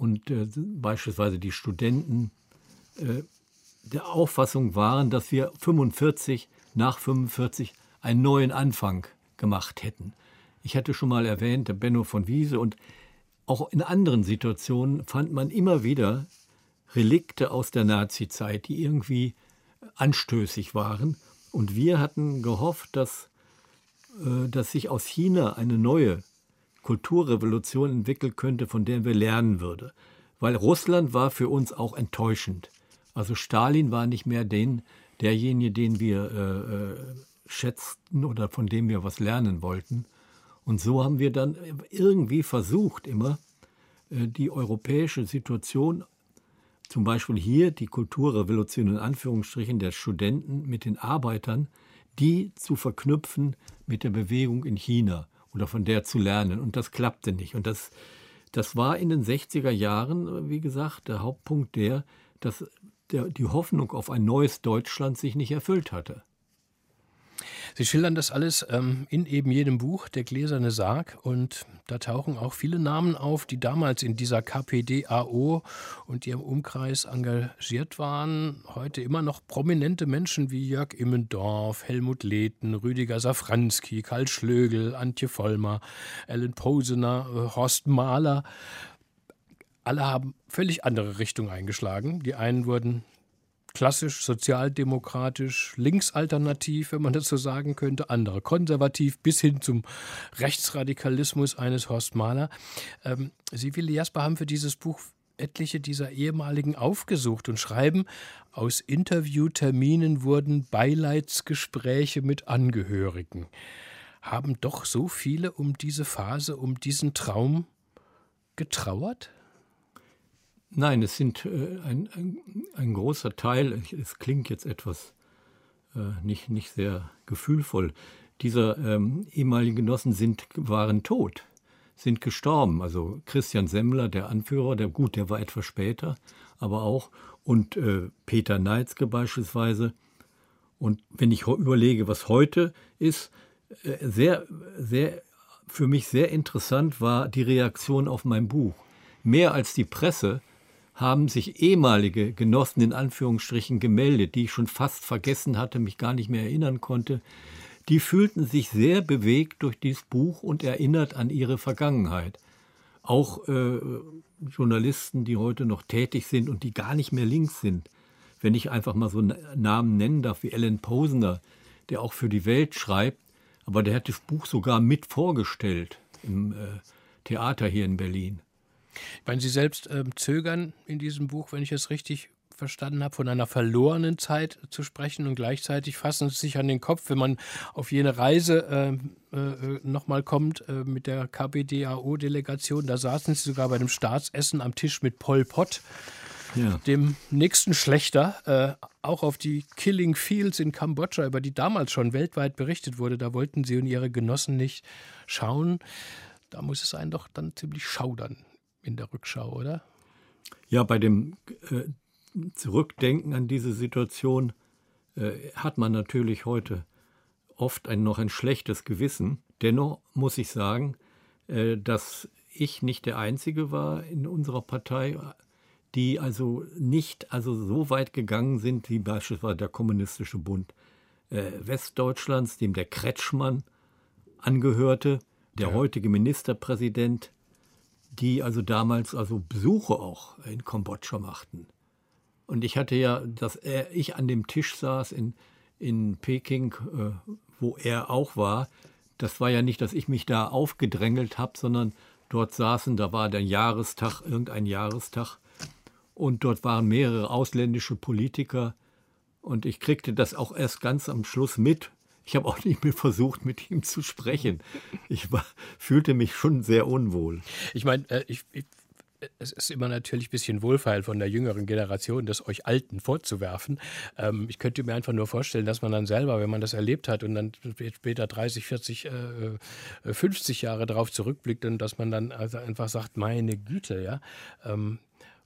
und äh, beispielsweise die Studenten äh, der Auffassung waren, dass wir 45 nach 45 einen neuen Anfang gemacht hätten. Ich hatte schon mal erwähnt, der Benno von Wiese und auch in anderen Situationen fand man immer wieder Relikte aus der Nazizeit, die irgendwie anstößig waren. Und wir hatten gehofft, dass, äh, dass sich aus China eine neue Kulturrevolution entwickeln könnte, von der wir lernen würden. Weil Russland war für uns auch enttäuschend. Also Stalin war nicht mehr den, derjenige, den wir äh, äh, schätzten oder von dem wir was lernen wollten. Und so haben wir dann irgendwie versucht, immer äh, die europäische Situation, zum Beispiel hier die Kulturrevolution in Anführungsstrichen der Studenten mit den Arbeitern, die zu verknüpfen mit der Bewegung in China oder von der zu lernen. Und das klappte nicht. Und das, das war in den 60er Jahren, wie gesagt, der Hauptpunkt der, dass der, die Hoffnung auf ein neues Deutschland sich nicht erfüllt hatte. Sie schildern das alles ähm, in eben jedem Buch, Der gläserne Sarg. Und da tauchen auch viele Namen auf, die damals in dieser KPDAO und ihrem Umkreis engagiert waren. Heute immer noch prominente Menschen wie Jörg Immendorf, Helmut Lehten, Rüdiger Safranski, Karl Schlögel, Antje Vollmer, Ellen Posener, äh, Horst Mahler alle haben völlig andere Richtungen eingeschlagen. Die einen wurden klassisch sozialdemokratisch, linksalternativ, wenn man das so sagen könnte, andere konservativ bis hin zum Rechtsradikalismus eines Horst Mahler. Ähm, Sie, Willi Jasper, haben für dieses Buch etliche dieser ehemaligen aufgesucht und schreiben, aus Interviewterminen wurden Beileidsgespräche mit Angehörigen. Haben doch so viele um diese Phase, um diesen Traum getrauert? Nein, es sind äh, ein, ein, ein, großer Teil, es klingt jetzt etwas äh, nicht, nicht sehr gefühlvoll, dieser ähm, ehemaligen Genossen sind, waren tot, sind gestorben. Also Christian Semmler, der Anführer, der gut, der war etwas später, aber auch, und äh, Peter Neitzke beispielsweise. Und wenn ich überlege, was heute ist, äh, sehr, sehr, für mich sehr interessant war die Reaktion auf mein Buch. Mehr als die Presse haben sich ehemalige Genossen in Anführungsstrichen gemeldet, die ich schon fast vergessen hatte, mich gar nicht mehr erinnern konnte. Die fühlten sich sehr bewegt durch dieses Buch und erinnert an ihre Vergangenheit. Auch äh, Journalisten, die heute noch tätig sind und die gar nicht mehr links sind. Wenn ich einfach mal so einen Namen nennen darf wie Alan Posner, der auch für die Welt schreibt, aber der hat das Buch sogar mit vorgestellt im äh, Theater hier in Berlin. Weil Sie selbst ähm, zögern in diesem Buch, wenn ich es richtig verstanden habe, von einer verlorenen Zeit zu sprechen und gleichzeitig fassen Sie sich an den Kopf, wenn man auf jene Reise äh, äh, nochmal kommt äh, mit der KPDAO-Delegation. Da saßen Sie sogar bei einem Staatsessen am Tisch mit Pol Pot, ja. dem nächsten Schlechter, äh, auch auf die Killing Fields in Kambodscha, über die damals schon weltweit berichtet wurde. Da wollten Sie und Ihre Genossen nicht schauen. Da muss es einen doch dann ziemlich schaudern in der Rückschau, oder? Ja, bei dem äh, Zurückdenken an diese Situation äh, hat man natürlich heute oft ein, noch ein schlechtes Gewissen. Dennoch muss ich sagen, äh, dass ich nicht der Einzige war in unserer Partei, die also nicht also so weit gegangen sind wie beispielsweise der Kommunistische Bund äh, Westdeutschlands, dem der Kretschmann angehörte, der ja. heutige Ministerpräsident die also damals also Besuche auch in Kambodscha machten. Und ich hatte ja, dass er, ich an dem Tisch saß in, in Peking, äh, wo er auch war. Das war ja nicht, dass ich mich da aufgedrängelt habe, sondern dort saßen, da war der Jahrestag, irgendein Jahrestag. Und dort waren mehrere ausländische Politiker. Und ich kriegte das auch erst ganz am Schluss mit, ich habe auch nicht mehr versucht, mit ihm zu sprechen. Ich war, fühlte mich schon sehr unwohl. Ich meine, äh, ich, ich, es ist immer natürlich ein bisschen wohlfeil von der jüngeren Generation, das euch Alten vorzuwerfen. Ähm, ich könnte mir einfach nur vorstellen, dass man dann selber, wenn man das erlebt hat und dann später 30, 40, äh, 50 Jahre darauf zurückblickt und dass man dann also einfach sagt, meine Güte, ja. Ähm,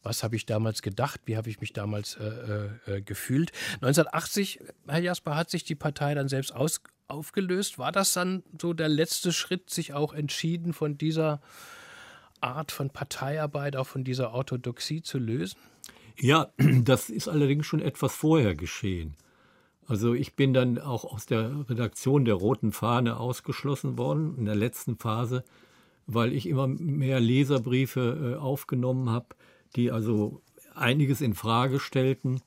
was habe ich damals gedacht, wie habe ich mich damals äh, äh, äh gefühlt. 1980, Herr Jasper, hat sich die Partei dann selbst aus, aufgelöst. War das dann so der letzte Schritt, sich auch entschieden von dieser Art von Parteiarbeit, auch von dieser Orthodoxie zu lösen? Ja, das ist allerdings schon etwas vorher geschehen. Also ich bin dann auch aus der Redaktion der Roten Fahne ausgeschlossen worden in der letzten Phase, weil ich immer mehr Leserbriefe äh, aufgenommen habe, die also einiges in Frage stellten.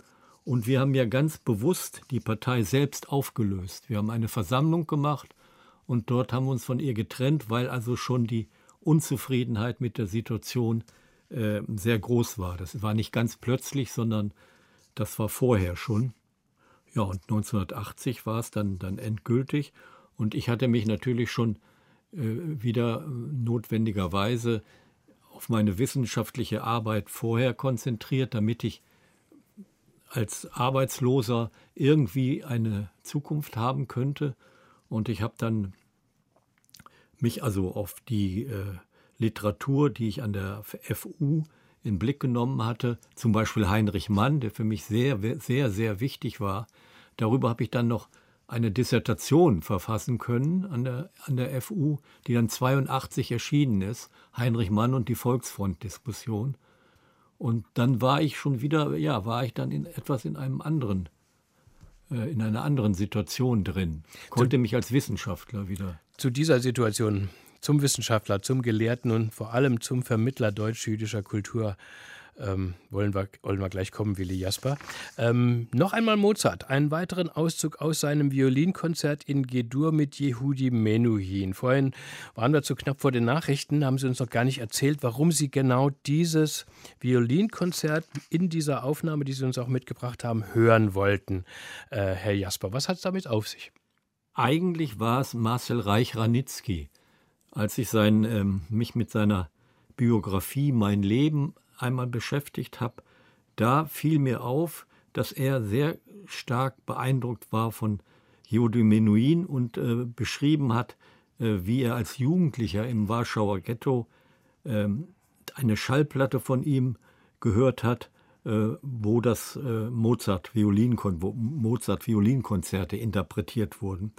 Und wir haben ja ganz bewusst die Partei selbst aufgelöst. Wir haben eine Versammlung gemacht und dort haben wir uns von ihr getrennt, weil also schon die Unzufriedenheit mit der Situation äh, sehr groß war. Das war nicht ganz plötzlich, sondern das war vorher schon. Ja, und 1980 war es dann, dann endgültig. Und ich hatte mich natürlich schon äh, wieder äh, notwendigerweise auf meine wissenschaftliche Arbeit vorher konzentriert, damit ich als Arbeitsloser irgendwie eine Zukunft haben könnte. Und ich habe dann mich also auf die äh, Literatur, die ich an der FU in Blick genommen hatte, zum Beispiel Heinrich Mann, der für mich sehr, sehr, sehr wichtig war. Darüber habe ich dann noch eine Dissertation verfassen können an der, an der FU, die dann 82 erschienen ist, Heinrich Mann und die Volksfront-Diskussion. Und dann war ich schon wieder, ja, war ich dann in etwas in einem anderen, äh, in einer anderen Situation drin, konnte zu, mich als Wissenschaftler wieder. Zu dieser Situation, zum Wissenschaftler, zum Gelehrten und vor allem zum Vermittler deutsch-jüdischer Kultur ähm, wollen, wir, wollen wir gleich kommen, Willi Jasper. Ähm, noch einmal Mozart, einen weiteren Auszug aus seinem Violinkonzert in G-Dur mit Yehudi Menuhin. Vorhin waren wir zu knapp vor den Nachrichten, haben Sie uns noch gar nicht erzählt, warum Sie genau dieses Violinkonzert in dieser Aufnahme, die Sie uns auch mitgebracht haben, hören wollten, äh, Herr Jasper. Was hat es damit auf sich? Eigentlich war es Marcel Reich-Ranitzky. Als ich sein, ähm, mich mit seiner Biografie Mein Leben einmal beschäftigt habe, da fiel mir auf, dass er sehr stark beeindruckt war von Jode Menuhin und äh, beschrieben hat, äh, wie er als Jugendlicher im Warschauer Ghetto äh, eine Schallplatte von ihm gehört hat, äh, wo das äh, Mozart interpretiert wurden.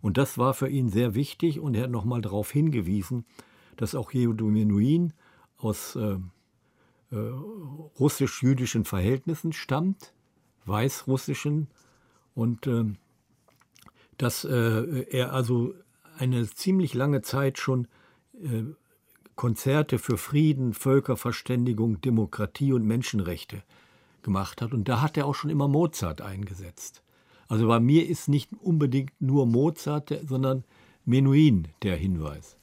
Und das war für ihn sehr wichtig und er hat nochmal darauf hingewiesen, dass auch Jehudin Menuhin aus äh, russisch-jüdischen Verhältnissen stammt, weißrussischen, und äh, dass äh, er also eine ziemlich lange Zeit schon äh, Konzerte für Frieden, Völkerverständigung, Demokratie und Menschenrechte gemacht hat. Und da hat er auch schon immer Mozart eingesetzt. Also bei mir ist nicht unbedingt nur Mozart, sondern Menuhin der Hinweis.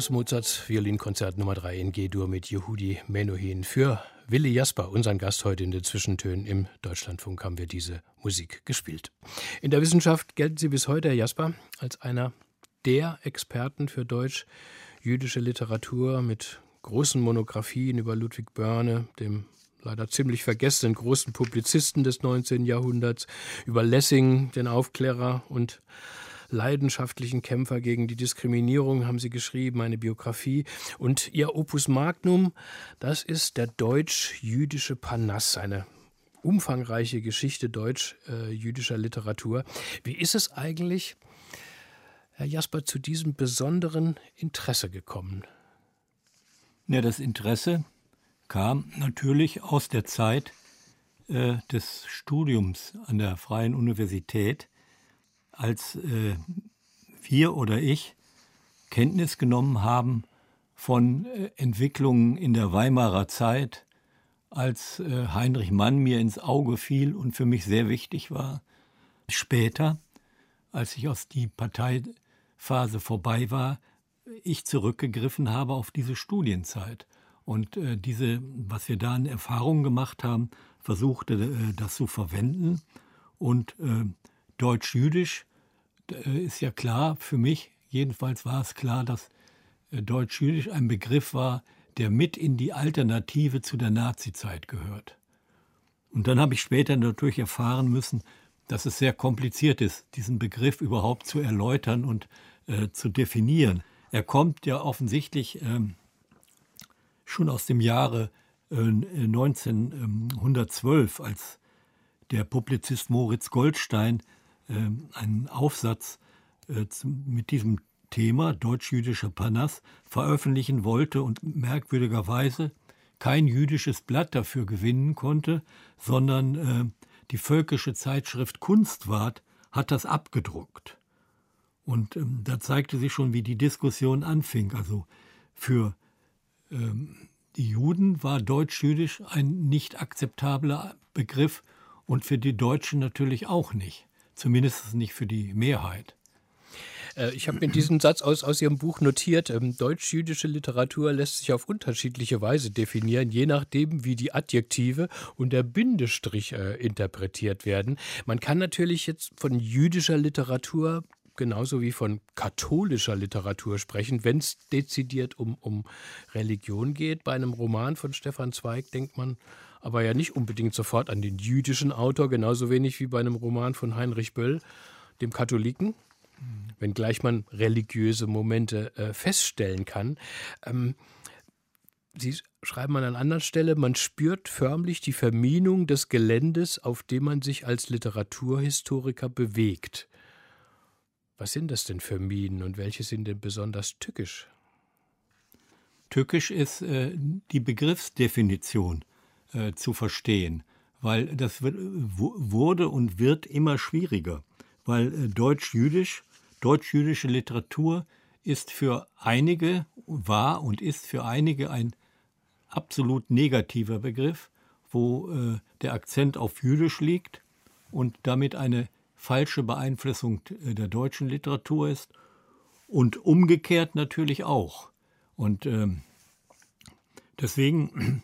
Aus Mozarts Violinkonzert Nummer 3 in G-Dur mit Yehudi Menuhin. Für Willi Jasper, unseren Gast heute in den Zwischentönen im Deutschlandfunk, haben wir diese Musik gespielt. In der Wissenschaft gelten Sie bis heute, Herr Jasper, als einer der Experten für deutsch-jüdische Literatur mit großen Monographien über Ludwig Börne, dem leider ziemlich vergessenen großen Publizisten des 19. Jahrhunderts, über Lessing, den Aufklärer und leidenschaftlichen Kämpfer gegen die Diskriminierung, haben Sie geschrieben, eine Biografie. Und Ihr Opus Magnum, das ist der deutsch-jüdische Panass, eine umfangreiche Geschichte deutsch-jüdischer Literatur. Wie ist es eigentlich, Herr Jasper, zu diesem besonderen Interesse gekommen? Ja, das Interesse kam natürlich aus der Zeit äh, des Studiums an der Freien Universität als äh, wir oder ich Kenntnis genommen haben von äh, Entwicklungen in der Weimarer Zeit, als äh, Heinrich Mann mir ins Auge fiel und für mich sehr wichtig war. Später, als ich aus die Parteiphase vorbei war, ich zurückgegriffen habe auf diese Studienzeit und äh, diese, was wir da an Erfahrungen gemacht haben, versuchte äh, das zu verwenden und äh, Deutsch-Jüdisch ist ja klar, für mich jedenfalls war es klar, dass äh, Deutsch-Jüdisch ein Begriff war, der mit in die Alternative zu der Nazizeit gehört. Und dann habe ich später natürlich erfahren müssen, dass es sehr kompliziert ist, diesen Begriff überhaupt zu erläutern und äh, zu definieren. Er kommt ja offensichtlich ähm, schon aus dem Jahre äh, 1912, als der Publizist Moritz Goldstein einen Aufsatz äh, mit diesem Thema deutsch-jüdischer Panas veröffentlichen wollte und merkwürdigerweise kein jüdisches Blatt dafür gewinnen konnte, sondern äh, die völkische Zeitschrift Kunstwart hat das abgedruckt. Und ähm, da zeigte sich schon, wie die Diskussion anfing. Also für ähm, die Juden war deutsch-jüdisch ein nicht akzeptabler Begriff und für die Deutschen natürlich auch nicht. Zumindest nicht für die Mehrheit. Äh, ich habe mir diesen Satz aus, aus Ihrem Buch notiert. Ähm, deutsch-jüdische Literatur lässt sich auf unterschiedliche Weise definieren, je nachdem, wie die Adjektive und der Bindestrich äh, interpretiert werden. Man kann natürlich jetzt von jüdischer Literatur genauso wie von katholischer Literatur sprechen, wenn es dezidiert um, um Religion geht. Bei einem Roman von Stefan Zweig denkt man aber ja nicht unbedingt sofort an den jüdischen Autor, genauso wenig wie bei einem Roman von Heinrich Böll, dem Katholiken, wenngleich man religiöse Momente äh, feststellen kann. Ähm, Sie schreiben an einer anderen Stelle, man spürt förmlich die Verminung des Geländes, auf dem man sich als Literaturhistoriker bewegt. Was sind das denn für Minen und welche sind denn besonders tückisch? Tückisch ist äh, die Begriffsdefinition äh, zu verstehen, weil das wird, wurde und wird immer schwieriger, weil äh, deutsch-jüdisch, deutsch-jüdische Literatur ist für einige, war und ist für einige ein absolut negativer Begriff, wo äh, der Akzent auf jüdisch liegt und damit eine falsche Beeinflussung äh, der deutschen Literatur ist und umgekehrt natürlich auch. Und ähm, deswegen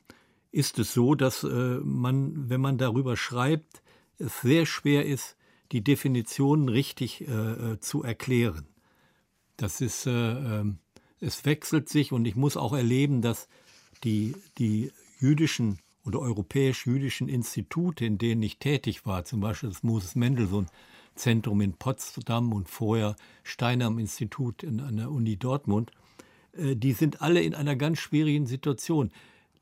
ist es so, dass äh, man, wenn man darüber schreibt, es sehr schwer ist, die Definitionen richtig äh, äh zu erklären. Das ist, äh, ähm, es wechselt sich und ich muss auch erleben, dass die, die jüdischen oder europäisch-jüdischen Institute, in denen ich tätig war, zum Beispiel das Moses Mendelssohn Zentrum in Potsdam und vorher Steinam Institut in, an der Uni Dortmund, äh, die sind alle in einer ganz schwierigen Situation.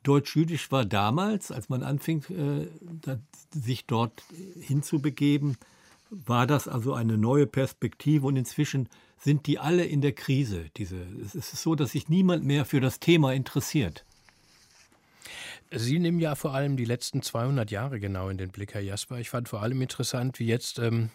Deutsch-Jüdisch war damals, als man anfing, äh, sich dort hinzubegeben, war das also eine neue Perspektive und inzwischen sind die alle in der Krise. Diese, es ist so, dass sich niemand mehr für das Thema interessiert. Sie nehmen ja vor allem die letzten 200 Jahre genau in den Blick, Herr Jasper. Ich fand vor allem interessant, wie jetzt ähm,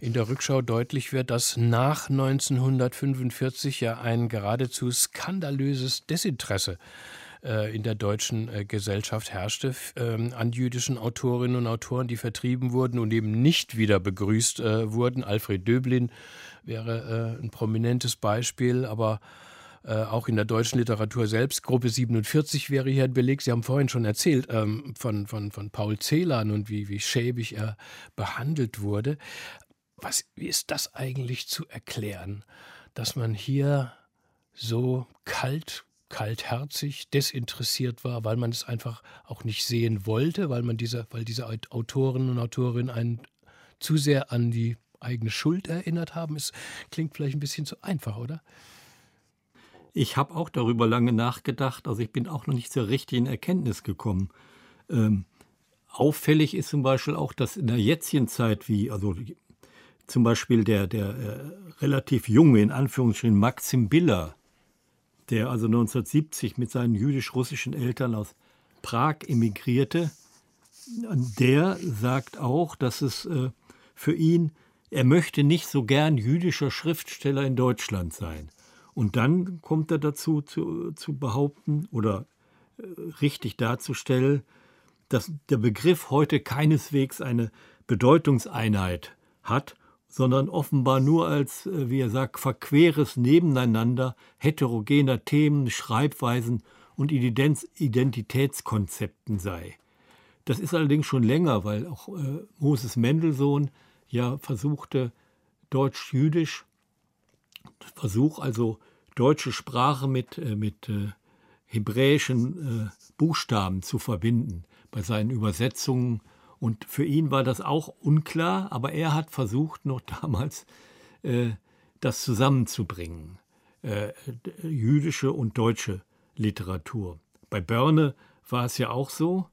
in der Rückschau deutlich wird, dass nach 1945 ja ein geradezu skandalöses Desinteresse äh, in der deutschen äh, Gesellschaft herrschte ähm, an jüdischen Autorinnen und Autoren, die vertrieben wurden und eben nicht wieder begrüßt äh, wurden. Alfred Döblin wäre ein prominentes Beispiel, aber auch in der deutschen Literatur selbst. Gruppe 47 wäre hier ein Beleg. Sie haben vorhin schon erzählt ähm, von, von, von Paul Celan und wie, wie schäbig er behandelt wurde. Was, wie ist das eigentlich zu erklären, dass man hier so kalt kaltherzig, desinteressiert war, weil man es einfach auch nicht sehen wollte, weil man diese, weil diese Autoren und Autorinnen einen zu sehr an die eigene Schuld erinnert haben. Es klingt vielleicht ein bisschen zu einfach, oder? Ich habe auch darüber lange nachgedacht, also ich bin auch noch nicht zur richtigen Erkenntnis gekommen. Ähm, auffällig ist zum Beispiel auch, dass in der jetzigen Zeit, wie also zum Beispiel der, der äh, relativ junge, in Anführungsstrichen, Maxim Biller, der also 1970 mit seinen jüdisch-russischen Eltern aus Prag emigrierte, der sagt auch, dass es äh, für ihn, er möchte nicht so gern jüdischer Schriftsteller in Deutschland sein. Und dann kommt er dazu zu, zu behaupten oder äh, richtig darzustellen, dass der Begriff heute keineswegs eine Bedeutungseinheit hat sondern offenbar nur als, äh, wie er sagt, verqueres Nebeneinander heterogener Themen, Schreibweisen und Identitätskonzepten sei. Das ist allerdings schon länger, weil auch äh, Moses Mendelssohn ja versuchte, deutsch-jüdisch, Versuch also deutsche Sprache mit, äh, mit äh, hebräischen äh, Buchstaben zu verbinden bei seinen Übersetzungen und für ihn war das auch unklar, aber er hat versucht, noch damals äh, das zusammenzubringen, äh, jüdische und deutsche Literatur. Bei Börne war es ja auch so.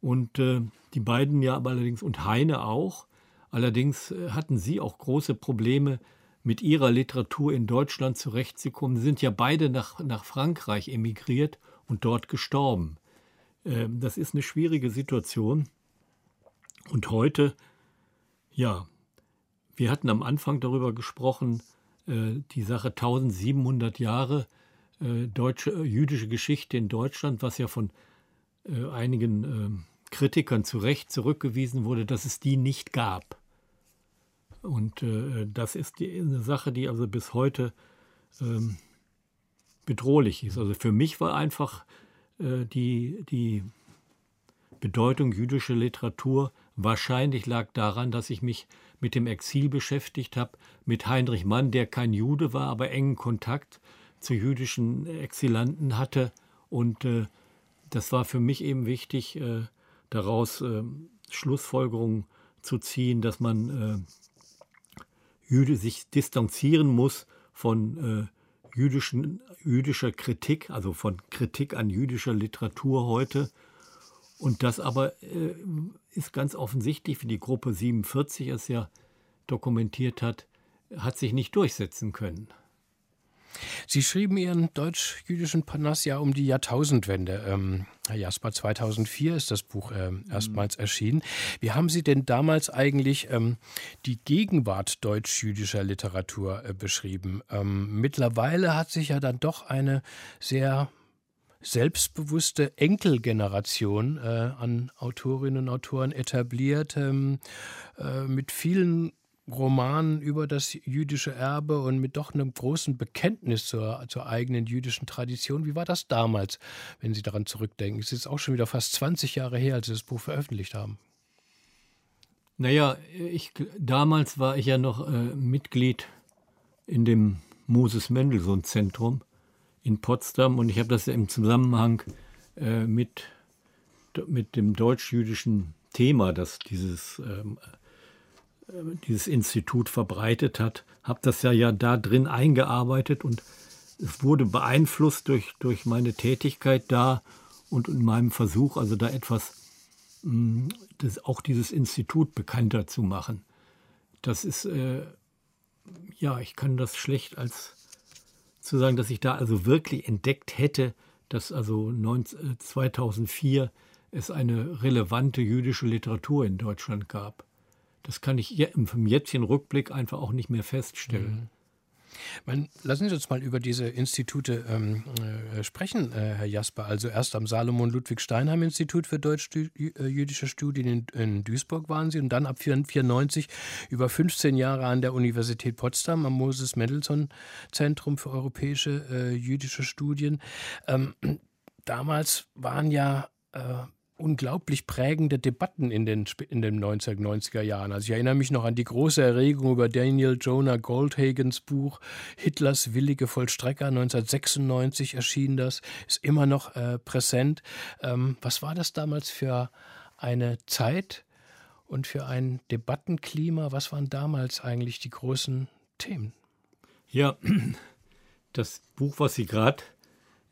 Und äh, die beiden ja allerdings und Heine auch. Allerdings äh, hatten sie auch große Probleme, mit ihrer Literatur in Deutschland zurechtzukommen. Sie sind ja beide nach, nach Frankreich emigriert und dort gestorben. Ähm, das ist eine schwierige Situation. Und heute, ja, wir hatten am Anfang darüber gesprochen, äh, die Sache 1700 Jahre äh, deutsche, äh, jüdische Geschichte in Deutschland, was ja von äh, einigen ähm, Kritikern zu Recht zurückgewiesen wurde, dass es die nicht gab. Und äh, das ist die, eine Sache, die also bis heute ähm, bedrohlich ist. Also für mich war einfach äh, die, die Bedeutung jüdischer Literatur Wahrscheinlich lag daran, dass ich mich mit dem Exil beschäftigt habe, mit Heinrich Mann, der kein Jude war, aber engen Kontakt zu jüdischen Exilanten hatte. Und äh, das war für mich eben wichtig, äh, daraus äh, Schlussfolgerungen zu ziehen, dass man äh, Jüde sich distanzieren muss von äh, jüdischen, jüdischer Kritik, also von Kritik an jüdischer Literatur heute. Und das aber äh, ist ganz offensichtlich, wie die Gruppe 47 es ja dokumentiert hat, hat sich nicht durchsetzen können. Sie schrieben Ihren deutsch-jüdischen Panas ja um die Jahrtausendwende. Ähm, Herr Jasper, 2004 ist das Buch äh, erstmals mhm. erschienen. Wie haben Sie denn damals eigentlich ähm, die Gegenwart deutsch-jüdischer Literatur äh, beschrieben? Ähm, mittlerweile hat sich ja dann doch eine sehr selbstbewusste Enkelgeneration äh, an Autorinnen und Autoren etabliert, ähm, äh, mit vielen Roman über das jüdische Erbe und mit doch einem großen Bekenntnis zur, zur eigenen jüdischen Tradition. Wie war das damals, wenn Sie daran zurückdenken? Es ist auch schon wieder fast 20 Jahre her, als Sie das Buch veröffentlicht haben. Naja, ich, damals war ich ja noch äh, Mitglied in dem Moses Mendelssohn Zentrum in Potsdam und ich habe das ja im Zusammenhang äh, mit, mit dem deutsch-jüdischen Thema, das dieses ähm, dieses Institut verbreitet hat, habe das ja, ja da drin eingearbeitet und es wurde beeinflusst durch, durch meine Tätigkeit da und in meinem Versuch, also da etwas, mm, das, auch dieses Institut bekannter zu machen. Das ist, äh, ja, ich kann das schlecht als zu sagen, dass ich da also wirklich entdeckt hätte, dass also 19, 2004 äh, es eine relevante jüdische Literatur in Deutschland gab. Das kann ich vom jetzigen Rückblick einfach auch nicht mehr feststellen. Man, lassen Sie uns mal über diese Institute ähm, äh, sprechen, äh, Herr Jasper. Also erst am Salomon Ludwig Steinheim Institut für deutsch-jüdische äh, Studien in, in, Duisburg waren Sie und dann ab 1994 über 15 Jahre an der Universität Potsdam am Moses Mendelssohn Zentrum für europäische äh, jüdische Studien. Ähm, damals waren ja äh, unglaublich prägende Debatten in den, in den 1990er Jahren. Also ich erinnere mich noch an die große Erregung über Daniel Jonah Goldhagens Buch Hitlers willige Vollstrecker. 1996 erschien das, ist immer noch äh, präsent. Ähm, was war das damals für eine Zeit und für ein Debattenklima? Was waren damals eigentlich die großen Themen? Ja, das Buch, was Sie gerade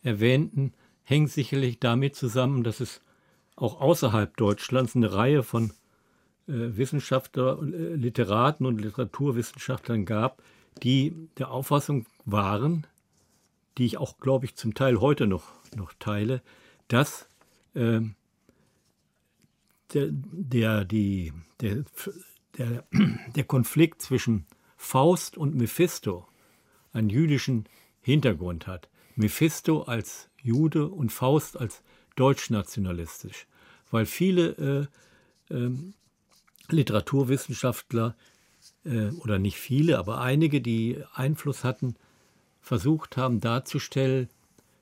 erwähnten, hängt sicherlich damit zusammen, dass es auch außerhalb Deutschlands eine Reihe von äh, Wissenschaftler, äh, Literaten und Literaturwissenschaftlern gab, die der Auffassung waren, die ich auch, glaube ich, zum Teil heute noch, noch teile, dass äh, der, der, die, der, der, der Konflikt zwischen Faust und Mephisto einen jüdischen Hintergrund hat. Mephisto als Jude und Faust als deutschnationalistisch, weil viele äh, äh, Literaturwissenschaftler oder nicht viele, aber einige, die Einfluss hatten, versucht haben darzustellen,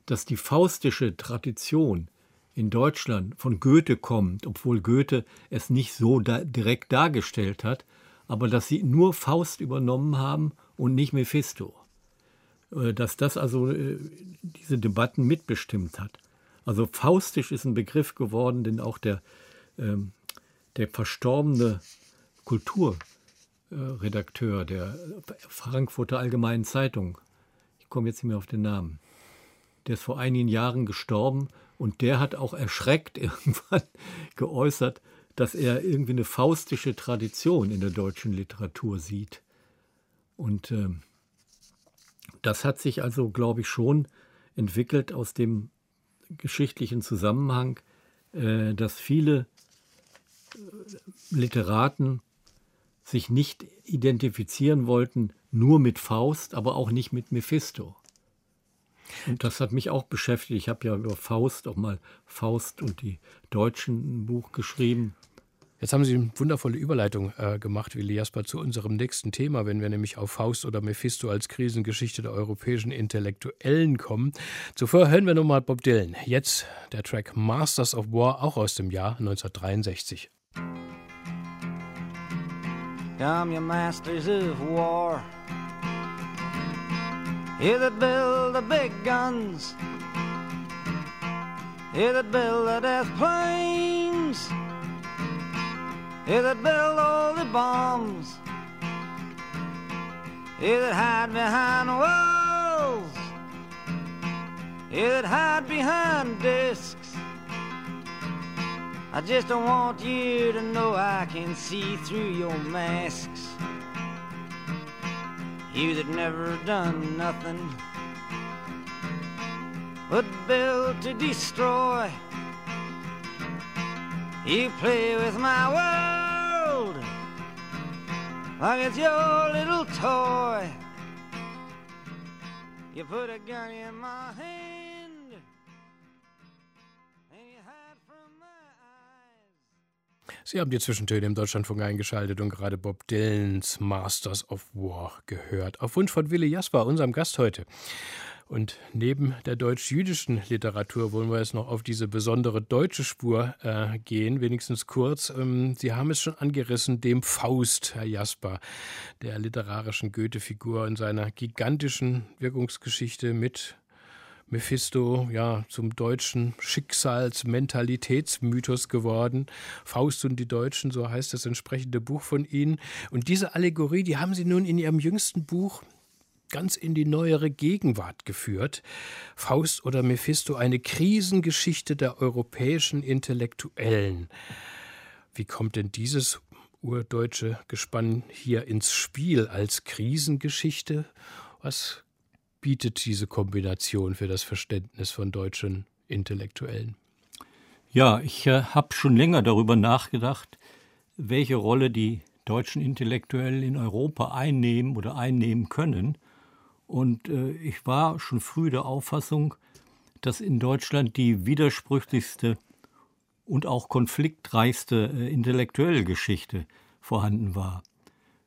dass die faustische Tradition in Deutschland von Goethe kommt, obwohl Goethe es nicht so da direkt dargestellt hat, aber dass sie nur Faust übernommen haben und nicht Mephisto. Äh, dass das also äh, diese Debatten mitbestimmt hat. Also faustisch ist ein Begriff geworden, den auch der, ähm, der verstorbene Kulturredakteur der Frankfurter Allgemeinen Zeitung, ich komme jetzt nicht mehr auf den Namen, der ist vor einigen Jahren gestorben und der hat auch erschreckt irgendwann geäußert, dass er irgendwie eine faustische Tradition in der deutschen Literatur sieht. Und äh, das hat sich also, glaube ich, schon entwickelt aus dem geschichtlichen Zusammenhang, äh, dass viele äh, Literaten sich nicht identifizieren wollten nur mit Faust, aber auch nicht mit Mephisto. Und das hat mich auch beschäftigt. Ich habe ja über Faust auch mal Faust und die Deutschen ein Buch geschrieben. Jetzt haben Sie eine wundervolle Überleitung äh, gemacht, Willi Jasper, zu unserem nächsten Thema, wenn wir nämlich auf Faust oder Mephisto als Krisengeschichte der europäischen Intellektuellen kommen. Zuvor hören wir nochmal Bob Dylan. Jetzt der Track Masters of War, auch aus dem Jahr 1963. Come, you masters of war. Here that build the big guns. Here that build the death planes. Here that build all the bombs. Here that hide behind walls. You'd hide behind discs. I just don't want you to know I can see through your masks. You that never done nothing but build to destroy. You play with my world like it's your little toy. You put a gun in my hand and you hide from eyes. Sie haben die Zwischentöne im Deutschlandfunk eingeschaltet und gerade Bob Dylans Masters of War gehört. Auf Wunsch von Willi Jasper, unserem Gast heute. Und neben der deutsch-jüdischen Literatur wollen wir jetzt noch auf diese besondere deutsche Spur äh, gehen, wenigstens kurz. Ähm, Sie haben es schon angerissen, dem Faust, Herr Jasper, der literarischen Goethe-Figur in seiner gigantischen Wirkungsgeschichte mit Mephisto ja zum deutschen Schicksalsmentalitätsmythos geworden. Faust und die Deutschen, so heißt das entsprechende Buch von Ihnen. Und diese Allegorie, die haben Sie nun in Ihrem jüngsten Buch ganz in die neuere Gegenwart geführt. Faust oder Mephisto, eine Krisengeschichte der europäischen Intellektuellen. Wie kommt denn dieses urdeutsche Gespann hier ins Spiel als Krisengeschichte? Was bietet diese Kombination für das Verständnis von deutschen Intellektuellen? Ja, ich äh, habe schon länger darüber nachgedacht, welche Rolle die deutschen Intellektuellen in Europa einnehmen oder einnehmen können. Und äh, ich war schon früh der Auffassung, dass in Deutschland die widersprüchlichste und auch konfliktreichste äh, intellektuelle Geschichte vorhanden war.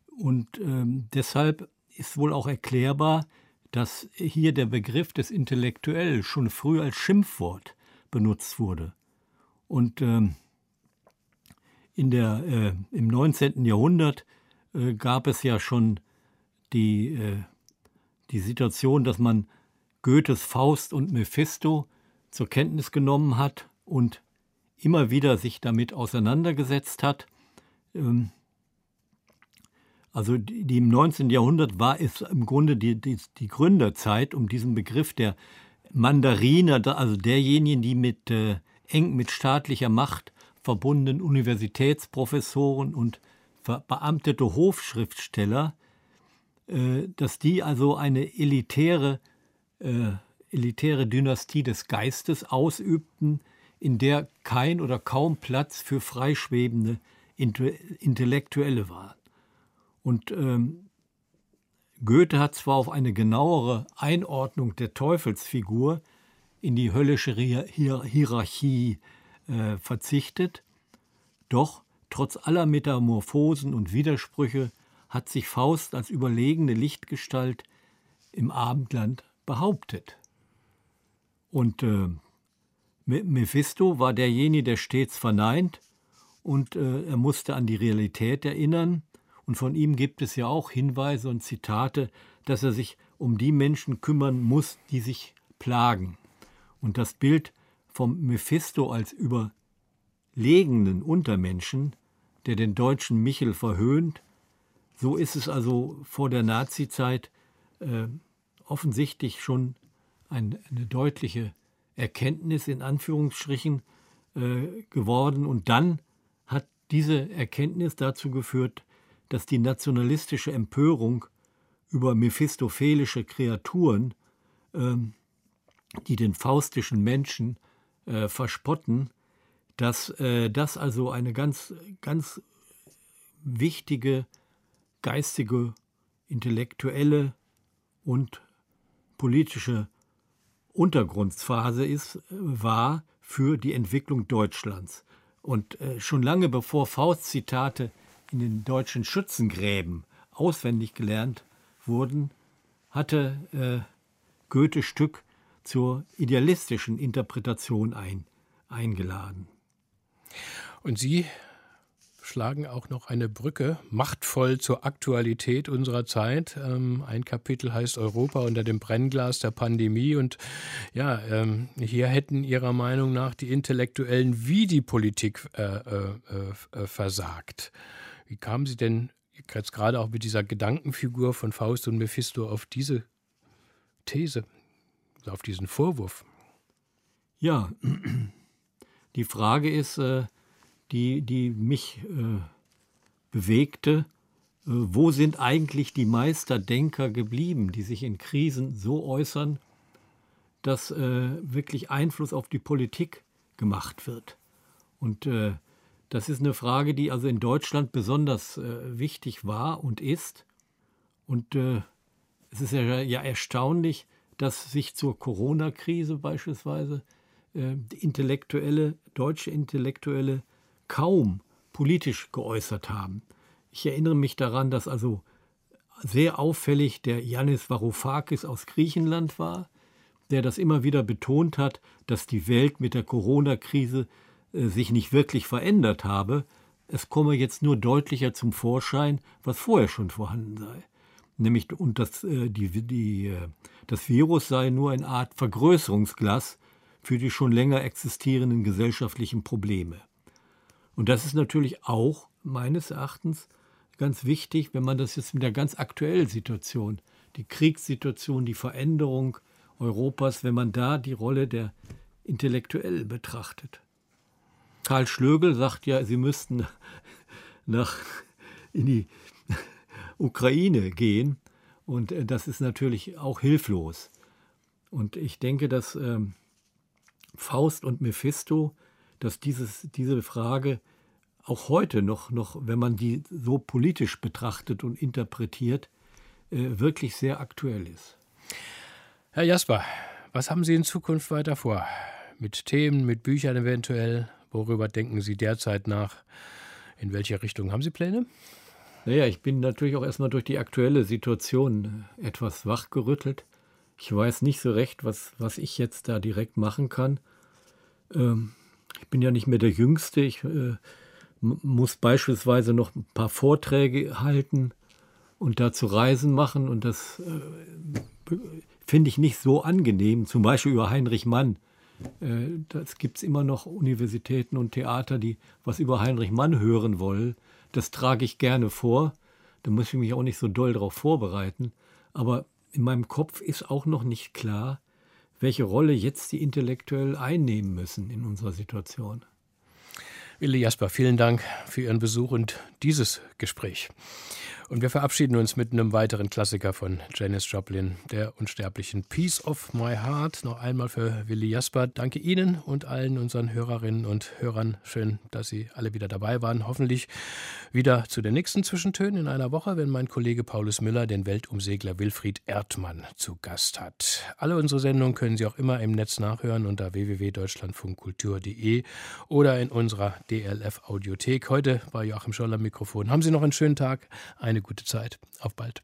Und ähm, deshalb ist wohl auch erklärbar, dass hier der Begriff des Intellektuell schon früh als Schimpfwort benutzt wurde. Und ähm, in der, äh, im 19. Jahrhundert äh, gab es ja schon die äh, die Situation, dass man Goethes Faust und Mephisto zur Kenntnis genommen hat und immer wieder sich damit auseinandergesetzt hat. Ähm, also die, im 19. Jahrhundert war es im Grunde die, die, die Gründerzeit, um diesen Begriff der Mandariner, also derjenigen, die mit äh, eng mit staatlicher Macht verbundenen Universitätsprofessoren und beamtete Hofschriftsteller dass die also eine elitäre, äh, elitäre Dynastie des Geistes ausübten, in der kein oder kaum Platz für freischwebende Intellektuelle war. Und ähm, Goethe hat zwar auf eine genauere Einordnung der Teufelsfigur in die höllische Hier Hierarchie äh, verzichtet, doch trotz aller Metamorphosen und Widersprüche hat sich Faust als überlegene Lichtgestalt im Abendland behauptet. Und äh, Mephisto war derjenige, der stets verneint und äh, er musste an die Realität erinnern. Und von ihm gibt es ja auch Hinweise und Zitate, dass er sich um die Menschen kümmern muss, die sich plagen. Und das Bild vom Mephisto als überlegenen Untermenschen, der den deutschen Michel verhöhnt so ist es also vor der Nazizeit äh, offensichtlich schon ein, eine deutliche Erkenntnis in Anführungsstrichen äh, geworden. Und dann hat diese Erkenntnis dazu geführt, dass die nationalistische Empörung über mephistophelische Kreaturen, äh, die den faustischen Menschen äh, verspotten, dass äh, das also eine ganz, ganz wichtige geistige, intellektuelle und politische Untergrundphase ist, war für die Entwicklung Deutschlands. Und äh, schon lange bevor Faust-Zitate in den deutschen Schützengräben auswendig gelernt wurden, hatte äh, Goethe Stück zur idealistischen Interpretation ein, eingeladen. Und Sie schlagen auch noch eine Brücke machtvoll zur Aktualität unserer Zeit. Ähm, ein Kapitel heißt Europa unter dem Brennglas der Pandemie. Und ja, ähm, hier hätten Ihrer Meinung nach die Intellektuellen wie die Politik äh, äh, äh, versagt. Wie kamen Sie denn jetzt gerade auch mit dieser Gedankenfigur von Faust und Mephisto auf diese These, auf diesen Vorwurf? Ja, die Frage ist, äh, die, die mich äh, bewegte, äh, wo sind eigentlich die Meisterdenker geblieben, die sich in Krisen so äußern, dass wirklich Einfluss auf die Politik gemacht wird. Und das ist eine Frage, die also in Deutschland besonders wichtig war und ist. Und es ist ja, ja erstaunlich, dass sich zur Corona-Krise beispielsweise äh, intellektuelle, deutsche Intellektuelle kaum politisch geäußert haben. Ich erinnere mich daran, dass also sehr auffällig der Yannis Varoufakis aus Griechenland war, der das immer wieder betont hat, dass die Welt mit der Corona-Krise äh, sich nicht wirklich verändert habe. Es komme jetzt nur deutlicher zum Vorschein, was vorher schon vorhanden sei. Nämlich, und das, äh, die, die, äh, das Virus sei nur eine Art Vergrößerungsglas für die schon länger existierenden gesellschaftlichen Probleme. Und das ist natürlich auch meines Erachtens ganz wichtig, wenn man das jetzt mit der ganz aktuellen Situation, die Kriegssituation, die Veränderung Europas, wenn man da die Rolle der Intellektuellen betrachtet. Karl Schlögel sagt ja, sie müssten nach in die Ukraine gehen. Und äh, das ist natürlich auch hilflos. Und ich denke, dass ähm, Faust und Mephisto, dass dieses, diese Frage auch heute noch, noch, wenn man die so politisch betrachtet und interpretiert, äh, wirklich sehr aktuell ist. Herr Jasper, was haben Sie in Zukunft weiter vor? Mit Themen, mit Büchern eventuell? Worüber denken Sie derzeit nach? In welche Richtung haben Sie Pläne? Naja, ich bin natürlich auch erstmal durch die aktuelle Situation etwas wachgerüttelt. Ich weiß nicht so recht, was, was ich jetzt da direkt machen kann. Ähm, ich bin ja nicht mehr der Jüngste. Ich äh, muss beispielsweise noch ein paar Vorträge halten und dazu Reisen machen. Und das äh, finde ich nicht so angenehm. Zum Beispiel über Heinrich Mann. Äh, das gibt es immer noch Universitäten und Theater, die was über Heinrich Mann hören wollen. Das trage ich gerne vor. Da muss ich mich auch nicht so doll darauf vorbereiten. Aber in meinem Kopf ist auch noch nicht klar, welche Rolle jetzt die intellektuell einnehmen müssen in unserer Situation. Willi Jasper, vielen Dank für Ihren Besuch und dieses Gespräch. Und wir verabschieden uns mit einem weiteren Klassiker von Janis Joplin, der unsterblichen Peace of My Heart. Noch einmal für Willi Jasper. Danke Ihnen und allen unseren Hörerinnen und Hörern. Schön, dass Sie alle wieder dabei waren. Hoffentlich wieder zu den nächsten Zwischentönen in einer Woche, wenn mein Kollege Paulus Müller den Weltumsegler Wilfried Erdmann zu Gast hat. Alle unsere Sendungen können Sie auch immer im Netz nachhören unter www.deutschlandfunkkultur.de oder in unserer DLF Audiothek. Heute war Joachim Scholler Mikrofon. Haben Sie noch einen schönen Tag. Eine eine gute Zeit. Auf bald.